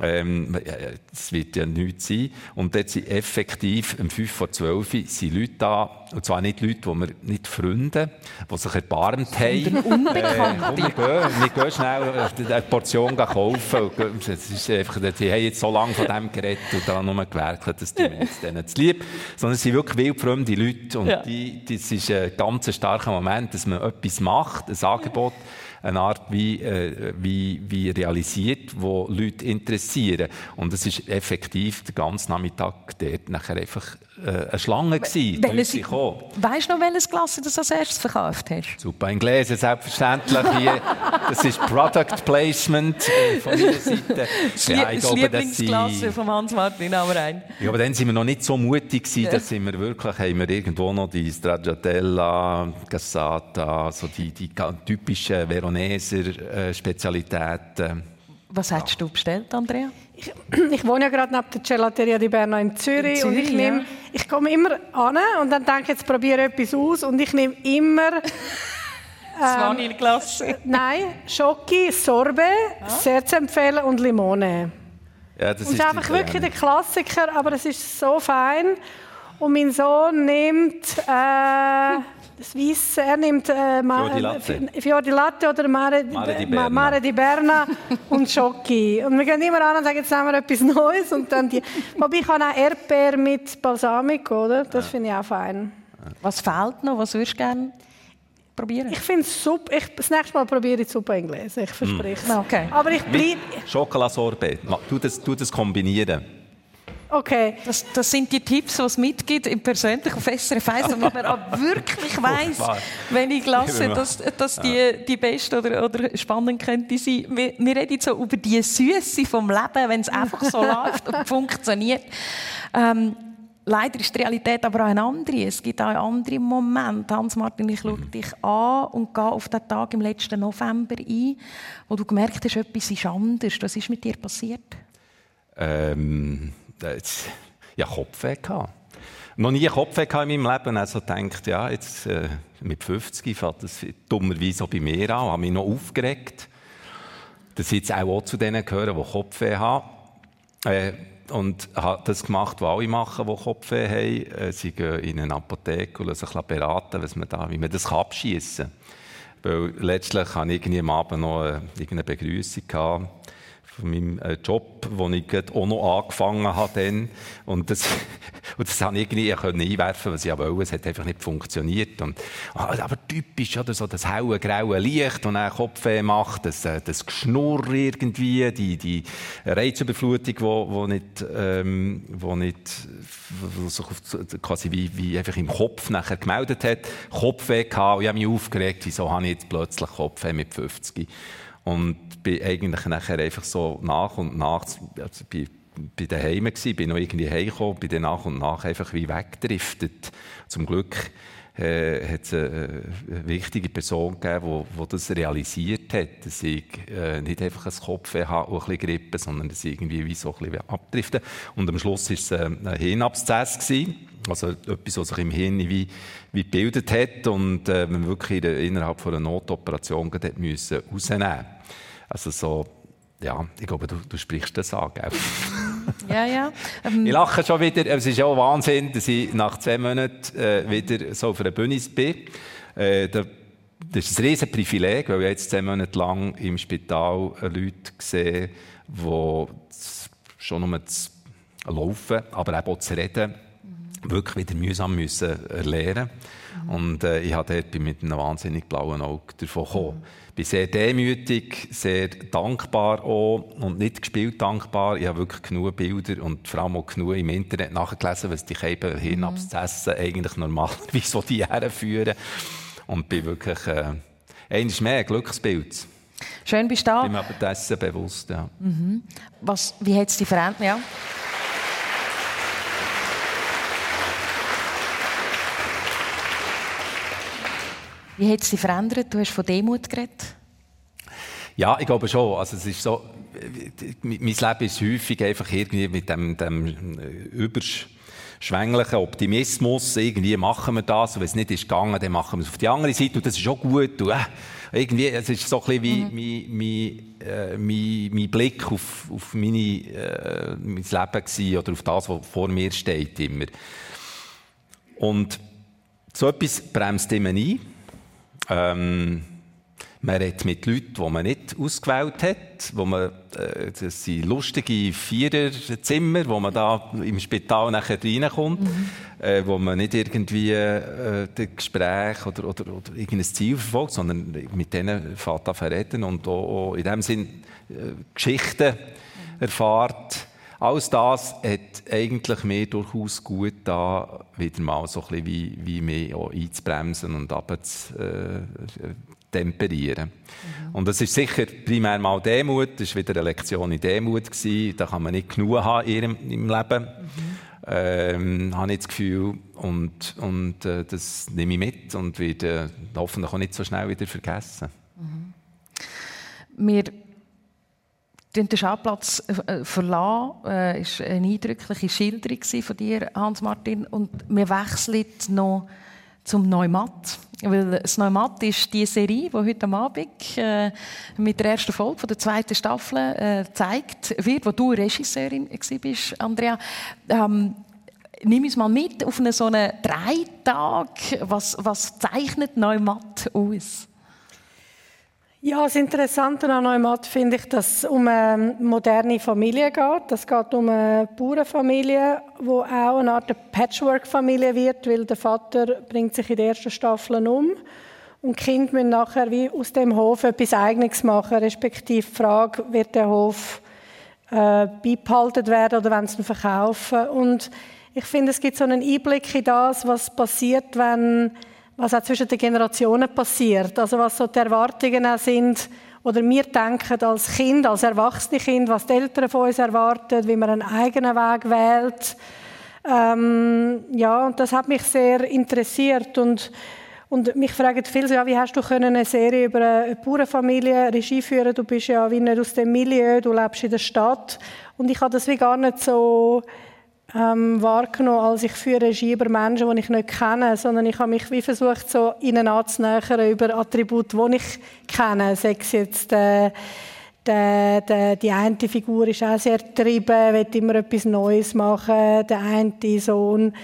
Ähm, das wird ja nichts sein. Und dort sind effektiv um 5 vor 12 Uhr sind Leute da, und zwar nicht Leute, die wir nicht Freunde, die sich erbarmt haben. Unbekannte. Äh, wir, gehen, wir gehen schnell eine Portion kaufen. Es ist einfach, die haben jetzt so lange von dem geredet und da nur gewerkelt, dass die mir jetzt denen zu lieb. Sondern es sind wirklich wildfremde Leute. Und ja. die, das ist ein ganz starker Moment, dass man etwas macht, ein Angebot eine Art wie, äh, wie, wie realisiert, wo Leute interessieren. Und es ist effektiv den ganzen Nachmittag dort nachher einfach äh, eine Schlange gewesen. Welches, weißt du noch, welches Glas du als erstes verkauft hast? Super Inglese, selbstverständlich. Hier. Das ist Product Placement äh, von meiner <laughs> Seite. Ja, ich das glaube, Lieblingsklasse von Hans-Martin Amrein. Ja, aber dann sind wir noch nicht so mutig gewesen, ja. dass wir wirklich, haben wir irgendwo noch die Stracciatella, Gassata, so die, die typischen Veroneser äh, Spezialitäten. Was hättest du bestellt, Andrea? Ich, ich, wohne ja gerade neben der Gelateria di Berna in Zürich, in Zürich und ich, nehme, ja. ich komme immer an und dann denke ich, jetzt probiere etwas aus und ich nehme immer <laughs> das Vanilleglas. Ähm, nein, Schoki, Sorbet, ah. sehr zu empfehlen und Limone. Ja, das und ist einfach wirklich der Klassiker, aber es ist so fein. Und mein Sohn nimmt äh, das Weisse, er nimmt äh, Fior Latte. Fior di Latte oder Mare, Mare, di Berna, Mare di Berna und Schoki. Und wir gehen immer an und sagen, jetzt nehmen wir etwas Neues. Und dann die, wobei ich habe auch Erdbeer mit Balsamico, oder? Das ja. finde ich auch fein. Was fehlt noch? Was würdest du gerne probieren? Ich finde Suppe, ich, das nächste Mal probiere ich Suppe Inglese, ich verspreche es. Mm. Okay. Aber ich bleibe... Schokolasorbet, tu das, tu das kombinieren. Okay. Das, das, sind die Tipps, die es mitgibt im persönlichen auf SRF 1, damit man auch wirklich <laughs> weiss, wenn ich lasse, dass, dass die, die beste oder, oder spannend könnte sein. Wir, wir reden so über die Süße vom Leben, wenn es einfach so <laughs> läuft und funktioniert. Ähm, leider ist die Realität aber auch eine andere. Es gibt auch andere Momente. Hans-Martin, ich schaue dich an und gehe auf den Tag im letzten November ein, wo du gemerkt hast, etwas ist anders. Was ist mit dir passiert? Ähm jetzt, ja, Kopfweh gehabt. Noch nie Kopfweh in meinem Leben. Also denkt, ja, jetzt äh, mit 50 fängt das dummerweise auch bei mir an. habe mich noch aufgeregt. Das jetzt auch, auch zu denen gehören, die Kopfweh haben. Äh, und habe das gemacht, was alle machen, die Kopfweh haben. Äh, sie gehen in eine Apotheke und sich beraten, was man da, wie man das abschießen kann. Weil letztlich hatte ich am Abend noch eine, eine Begrüßung von meinem äh, Job, wo ich auch noch angefangen habe. Und das, <laughs> und das habe ich irgendwie einwerfen was ich wollte. Es hat einfach nicht funktioniert. Und, ah, aber typisch, oder so das helle, graue Licht, das einen Kopfweh macht, das, äh, das Geschnurr irgendwie, die, die Reizüberflutung, wo, wo nicht, ähm, wo nicht, wo sich quasi wie, wie einfach im Kopf nachher gemeldet hat. Kopfweh gehabt, und ich habe mich aufgeregt, wieso habe ich jetzt plötzlich Kopfweh mit 50? Und bin eigentlich nachher einfach so nach und nach, also bei bei daheim gsi, bin noch irgendwie heimgekommen, bin dann nach und nach einfach wie weggedriftet. Zum Glück äh, hat es eine, eine wichtige Person gegeben, die, die das realisiert hat, dass ich äh, nicht einfach ein Kopfweh habe und ein bisschen Grippe, sondern dass ich irgendwie wie so ein bisschen abdrifte. Und am Schluss war es äh, ein Hirnabszess gewesen. Also etwas, was sich im Hirn wie, wie gebildet hat und äh, man wirklich innerhalb von einer Notoperation rausnehmen musste. Also so ja, ich glaube, du, du sprichst das an, gell? <laughs> Ja, ja. Ähm. Ich lache schon wieder. Es ist auch Wahnsinn, dass ich nach zwei Monaten äh, wieder so auf einer Bühne bin. Äh, da, das ist ein riesen Privileg, weil ich jetzt zwei Monate lang im Spital Leute sehe, die schon nur zu laufen, aber auch zu reden, mhm. wirklich wieder mühsam müssen lernen. Mhm. Und äh, ich habe dort mit einem wahnsinnig blauen Auge davon gekommen. Mhm bin sehr demütig, sehr dankbar auch und nicht gespielt dankbar. Ich habe wirklich genug Bilder und vor allem auch genug im Internet nachgelesen, was die Käben Hirnabszessen mhm. eigentlich normalerweise <laughs> so die führen. Und bin wirklich, äh, eines mehr, Glücksbild. Schön bist du da. Ich bin mir aber dessen bewusst, ja. Mhm. Was, wie hat es dich verändert? Ja. Wie hat es dich verändert? Du hast von Demut geredet. Ja, ich glaube schon. Also es ist so, mein Leben ist häufig einfach irgendwie mit dem, dem überschwänglichen Optimismus. Irgendwie machen wir das. Und wenn es nicht ist gegangen, dann machen wir es auf die andere Seite. Und das ist auch gut. Und, äh, irgendwie, es ist so ein bisschen wie mhm. mein, äh, mein, mein, Blick auf, auf meine, äh, mein Leben oder auf das, was vor mir steht immer. Und so etwas bremst immer ein. Ähm, man redet mit Leuten, die man nicht ausgewählt hat, wo man, äh, das sind lustige Viererzimmer, wo man da im Spital nachher reinkommt, mhm. äh, wo man nicht irgendwie äh, das Gespräch oder, oder, oder irgendein Ziel verfolgt, sondern mit denen fährt an reden und auch, auch in dem Sinn äh, Geschichten mhm. erfahrt. Alles das hat eigentlich mir durchaus gut da wieder mal so ein bisschen wie, wie mehr einzubremsen und abzu, äh, temperieren. Mhm. Und das ist sicher primär mal Demut, das war wieder eine Lektion in Demut. Gewesen. Da kann man nicht genug haben in im Leben, mhm. ähm, habe ich das Gefühl. Und, und äh, das nehme ich mit und werde hoffentlich auch nicht so schnell wieder vergessen. Mhm. Wir den Schauplatz äh, verlassen, äh, ist eine eindrückliche Schilderung von dir, Hans-Martin. Und wir wechseln noch zum Neumatt. Weil das Neumatt ist die Serie, die heute Abend äh, mit der ersten Folge der zweiten Staffel gezeigt wird, wo du Regisseurin bist, Andrea. Ähm, nimm uns mal mit auf eine so eine drei Tage. Was, was zeichnet Neumatt aus? Ja, das Interessante an Neumatt finde ich, dass es um eine moderne Familie geht. Es geht um eine Bauernfamilie, die auch eine Art Patchwork-Familie wird, weil der Vater bringt sich in der ersten Staffel um und die Kinder müssen nachher wie aus dem Hof etwas Eigenes machen, respektive die Frage, wird der Hof äh, beibehalten werden oder wenn sie ihn verkaufen. Und ich finde, es gibt so einen Einblick in das, was passiert, wenn was auch zwischen den Generationen passiert. Also was so die Erwartungen auch sind, oder wir denken als Kind, als erwachsene Kind, was die Eltern von uns erwarten, wie man einen eigenen Weg wählt. Ähm, ja, und das hat mich sehr interessiert und und mich fragen viele so, ja, wie hast du eine Serie über eine Bauernfamilie Regie führen? Du bist ja wie nicht aus dem Milieu, du lebst in der Stadt. Und ich habe das wie gar nicht so ähm, wahrgenommen, als ich für Regie über Menschen, die ich nicht kenne, sondern ich habe mich wie versucht, so ihnen anzunähern über Attribute, die ich kenne, sei es jetzt äh, der, der, die eine Figur ist auch sehr getrieben, will immer etwas Neues machen. Der eine Sohn,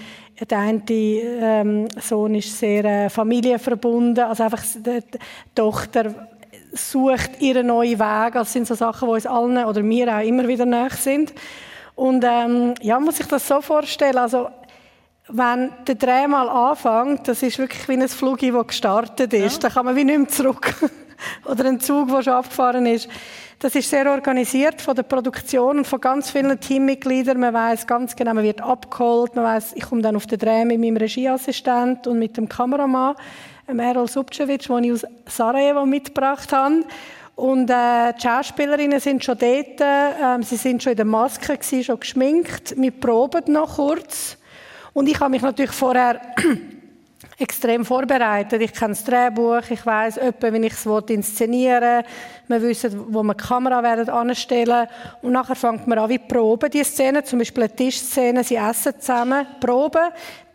der eine ähm, Sohn ist sehr äh, familienverbunden. Also einfach die, Tochter sucht ihren neuen Weg. Das sind so Sachen, die uns allen oder mir auch immer wieder nach sind. Und ähm, ja, muss ich das so vorstellen. Also wenn der Dreh mal anfängt, das ist wirklich wie ein Flug, der gestartet ist. Ja. Da kann man wie nicht mehr zurück. <laughs> Oder ein Zug, der schon abgefahren ist. Das ist sehr organisiert von der Produktion und von ganz vielen Teammitgliedern. Man weiß ganz genau, man wird abgeholt. Man weiß, ich komme dann auf den Dreh mit meinem Regieassistent und mit dem Kameramann, Errol Subcevic, den ich aus Sarajevo mitgebracht habe. Und äh, die Schauspielerinnen sind schon dort, äh, sie sind schon in der Maske, gewesen, schon geschminkt. Wir proben noch kurz. Und ich habe mich natürlich vorher <clears throat> extrem vorbereitet. Ich kenne das Drehbuch, ich weiß etwa, wie ich es inszenieren will. Wir wissen, wo wir die Kamera werden anstellen Und nachher fängt man an, wie proben die Szene, zum Beispiel eine Tischszene, sie essen zusammen, proben.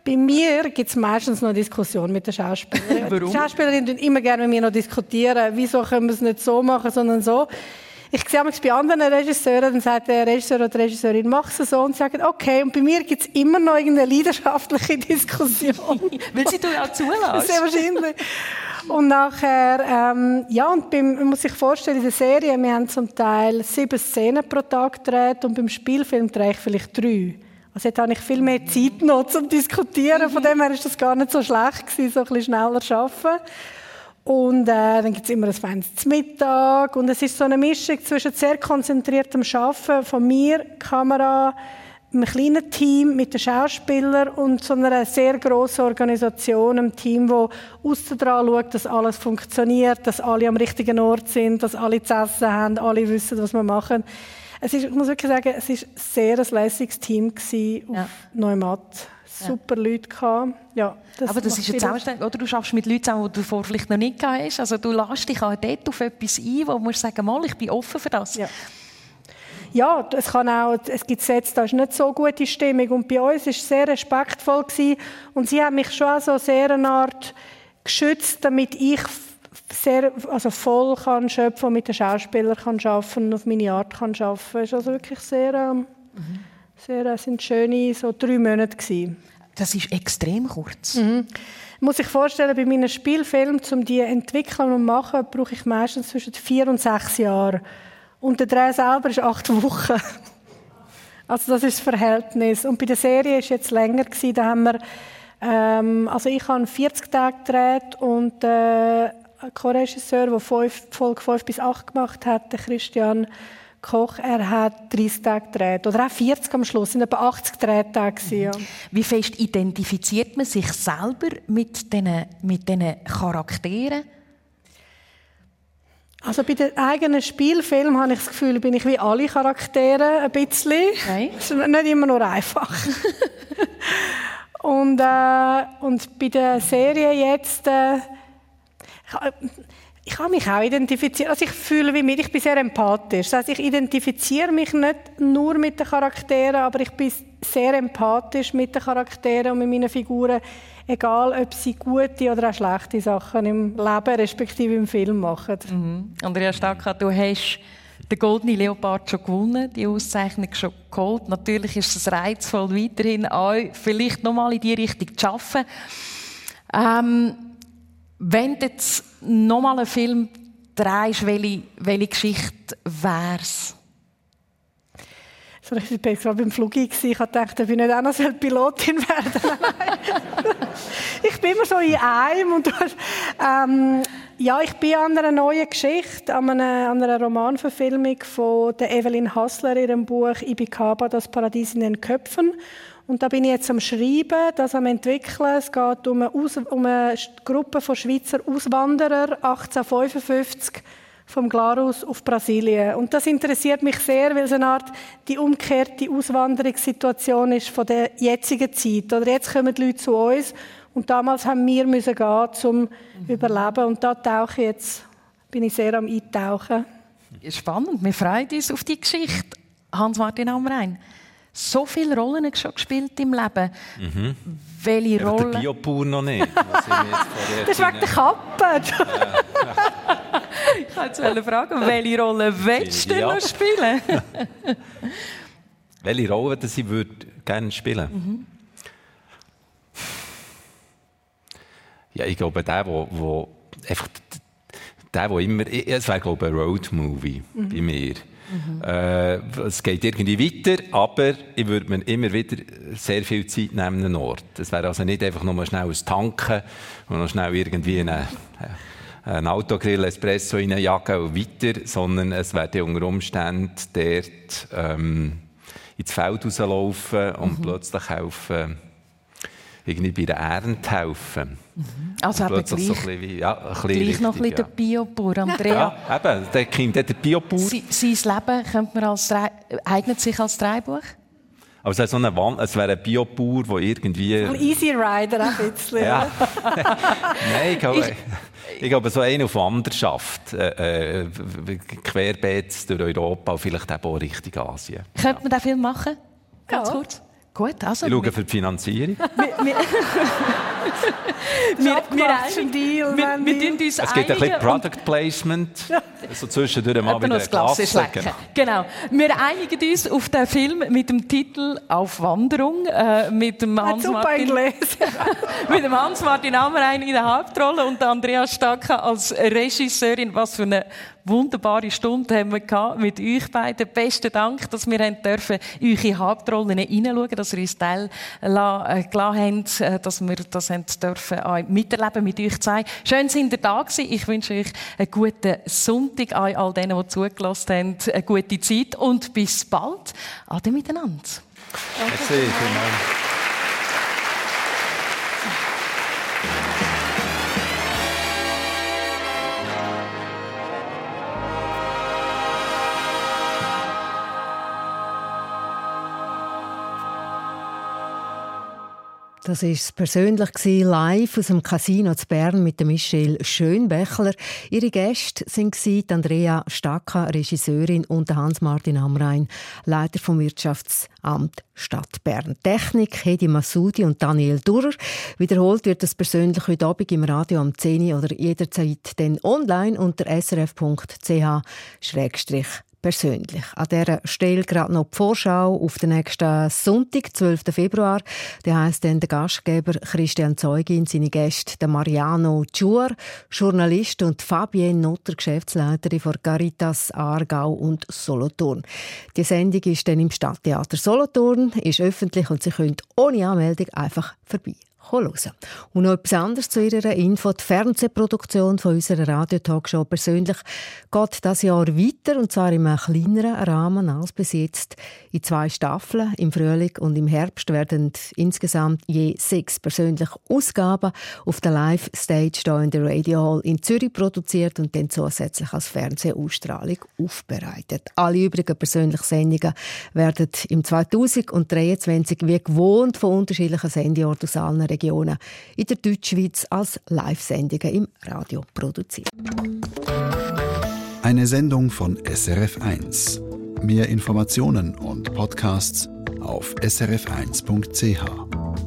Bei mir gibt es meistens noch Diskussionen mit den Schauspielern. <laughs> Warum? Die Schauspielerinnen immer gerne mit mir noch diskutieren. Wieso können wir es nicht so machen, sondern so. Ich sehe bei anderen Regisseuren, dann sagt der Regisseur oder die Regisseurin, mach es so und sagen, okay. Und bei mir gibt es immer noch irgendeine leidenschaftliche <laughs> Diskussion. <laughs> Weil sie du ja zulassen. Sehr wahrscheinlich. Und nachher, ähm, ja, und beim, man muss sich vorstellen, in der Serie, wir haben zum Teil sieben Szenen pro Tag gedreht und beim Spielfilm drehe ich vielleicht drei. Also jetzt habe ich viel mehr Zeit noch zum Diskutieren. Von dem her ist das gar nicht so schlecht gewesen, so ein bisschen schneller zu arbeiten. Und äh, dann gibt es immer ein feines Mittag. Und es ist so eine Mischung zwischen sehr konzentriertem Arbeiten von mir, Kamera, einem kleinen Team mit den Schauspielern und so einer sehr grossen Organisation, einem Team, das aussen dran schaut, dass alles funktioniert, dass alle am richtigen Ort sind, dass alle zu essen haben, alle wissen, was wir machen. Es ist, ich muss wirklich sagen, es war ein sehr lässiges Team auf ja. Neumatt super ja. Leute gehabt. Ja, das Aber das ist eine Zusammenstellung, oder? Du schaffst mit Leuten zusammen, die du vorher vielleicht noch nicht gehabt hast. Also du lässt dich auch dort auf etwas ein, wo du sagen, mal, ich bin offen für das. Ja. Ja, es, kann auch, es gibt Sätze, da ist nicht so gute Stimmung. Und bei uns war es sehr respektvoll. Gewesen. Und sie haben mich schon so sehr eine Art geschützt, damit ich sehr, also voll kann schöpfen mit den Schauspielern kann arbeiten und auf meine Art kann arbeiten. Es ist also wirklich sehr... Ähm, mhm sehr, es sind schöne so drei Monate gewesen. Das ist extrem kurz. Mhm. Muss ich vorstellen, bei meinen Spielfilmen, um die entwickeln und machen, brauche ich meistens zwischen vier und sechs Jahre. Und der Dreh selber ist acht <laughs> Wochen. Also das ist das Verhältnis. Und bei der Serie war es jetzt länger gewesen. Da haben wir, ähm, also ich habe 40 Tage gedreht und äh, Co-Regisseur, der Folge 5 bis 8 gemacht hat, der Christian Koch, er hat 30 Tage gedreht. Oder auch 40 am Schluss. Es waren etwa 80 Drehtage. Ja. Wie fest identifiziert man sich selber mit diesen, mit Charakteren? Also bei den eigenen Spielfilmen habe ich das Gefühl, bin ich wie alle Charaktere ein bisschen. Okay. <laughs> Das ist nicht immer nur einfach. <laughs> und, äh, und bei der Serie jetzt... Äh, ich habe mich auch identifiziert. Also ich fühle wie mir, ich bin sehr empathisch. Das heißt, ich identifiziere mich nicht nur mit den Charakteren, aber ich bin sehr empathisch mit den Charakteren und mit meinen Figuren, egal ob sie gute oder auch schlechte Sachen im Leben respektive im Film machen. Mhm. Andrea Stacka, du hast den Goldene Leopard schon gewonnen, die Auszeichnung schon geholt. Natürlich ist es reizvoll, weiterhin auch vielleicht nochmal in die Richtung zu arbeiten. Ähm, wenn du jetzt nochmal einen Film drehst, welche, welche Geschichte wäre es? So, ich war gerade beim Flug. Ich dachte, ich nicht auch noch Pilotin werden <laughs> Ich bin immer so in einem. Und, ähm, ja, ich bin an einer neuen Geschichte, an einer, an einer Romanverfilmung von der Evelyn Hassler, ihrem Buch Ibikaba, das Paradies in den Köpfen. Und da bin ich jetzt am Schreiben, das am entwickeln. Es geht um eine, Aus um eine Gruppe von Schweizer Auswanderern 1855 vom Glarus auf Brasilien. Und das interessiert mich sehr, weil es eine Art die umgekehrte Auswanderungssituation ist von der jetzigen Zeit. Oder jetzt kommen die Leute zu uns und damals haben wir müssen gehen zum mhm. Überleben. Und da tauche ich jetzt, bin ich sehr am Eintauchen. Spannend, wir freuen uns auf die Geschichte. Hans-Martin Amrein so viele Rollen schon gespielt im Leben. Mhm. Welche ja, Rolle? Der Biobauer noch nicht. <laughs> das ist wegen der Kappe. <laughs> ich wollte fragen, welche Rolle willst du noch spielen? <laughs> welche Rolle das ich würde gerne spielen? Mhm. Ja, ich glaube, der, wo, wo einfach der, der immer, es wäre glaube ich ein Roadmovie mhm. bei mir. Mhm. Äh, es geht irgendwie weiter, aber ich würde mir immer wieder sehr viel Zeit nehmen an Ort. Es wäre also nicht einfach nur schnell ein Tanken und noch schnell irgendwie eine, ein Autogrill, Espresso reinjagen und weiter, sondern es wäre unter Umständen dort ähm, ins Feld rauslaufen und mhm. plötzlich helfen, irgendwie bei der Ernte helfen. Mhm. Also eben gleich, so ein wie, ja, ein gleich richtig, noch ein bisschen ja. der Biobauer, Andrea. Ja, eben, der kommt der Biobauer. sein Leben könnte man als, eignet sich als Drehbuch? Aber es, so eine es wäre ein Biobauer, der irgendwie... Ein Easy Rider ein bisschen. ja. <laughs> Nein, ich glaube, ich, glaube so eine auf Wanderschaft, äh, äh, querbeet durch Europa und vielleicht auch Richtung Asien. Könnte man den Film machen? Ganz ja. kurz. Gut, also. Ich schaue für die Finanzierung. <laughs> wir, wir, wir, Deal, wir, wir, wir uns Es gibt ein bisschen Product Placement. <laughs> so zwischendurch mal wieder ein Glas genau. genau. Wir einigen uns auf den Film mit dem Titel Auf Wanderung. Äh, mit dem Hans-Martin <laughs> mit dem Hans-Martin Amrein in der Hauptrolle und Andrea Stacka als Regisseurin. Was für eine wunderbare Stunde haben wir gehabt mit euch beiden. Besten Dank, dass wir haben dürfen eure Hauptrollen hineinschauen, dass ihr uns teil äh, gelassen habt, äh, dass wir das haben dürfen miterleben mit euch zwei. Schön sind ihr da gewesen. Ich wünsche euch einen guten Sonntag an all denen, die zugelassen haben, eine gute Zeit und bis bald. Ade miteinander. Danke. Merci, Das ist persönlich live aus dem Casino zu Bern mit Michelle Schönbächler. Ihre Gäste sind Andrea Stacka, Regisseurin, und Hans-Martin Amrein, Leiter vom Wirtschaftsamt Stadt Bern. Technik Hedi Masudi und Daniel Durrer. Wiederholt wird das persönlich heute Abend im Radio am 10 oder jederzeit dann online unter srf.ch persönlich. An dieser Stelle gerade noch die Vorschau auf den nächsten Sonntag, 12. Februar. Der heisst dann der Gastgeber Christian Zeugin, seine Gäste Mariano Giur, Journalist und Fabienne Nutter, Geschäftsleiterin von Caritas Aargau und Solothurn. Die Sendung ist dann im Stadttheater Solothurn, ist öffentlich und Sie können ohne Anmeldung einfach vorbei hören. Und noch etwas anderes zu Ihrer Info. Die Fernsehproduktion von unserer Radio-Talkshow persönlich geht das Jahr weiter und zwar in einem kleineren Rahmen als bis jetzt. In zwei Staffeln, im Frühling und im Herbst, werden insgesamt je sechs persönliche Ausgaben auf der Live-Stage hier in der Radio Hall in Zürich produziert und dann zusätzlich als Fernsehausstrahlung aufbereitet. Alle übrigen persönlichen Sendungen werden im 2023 wie gewohnt von unterschiedlichen Sendorten aus allen Regionen in der Deutschschweiz als Live-Sendungen im Radio produziert. Eine Sendung von SRF1. Mehr Informationen und Podcasts auf srf1.ch.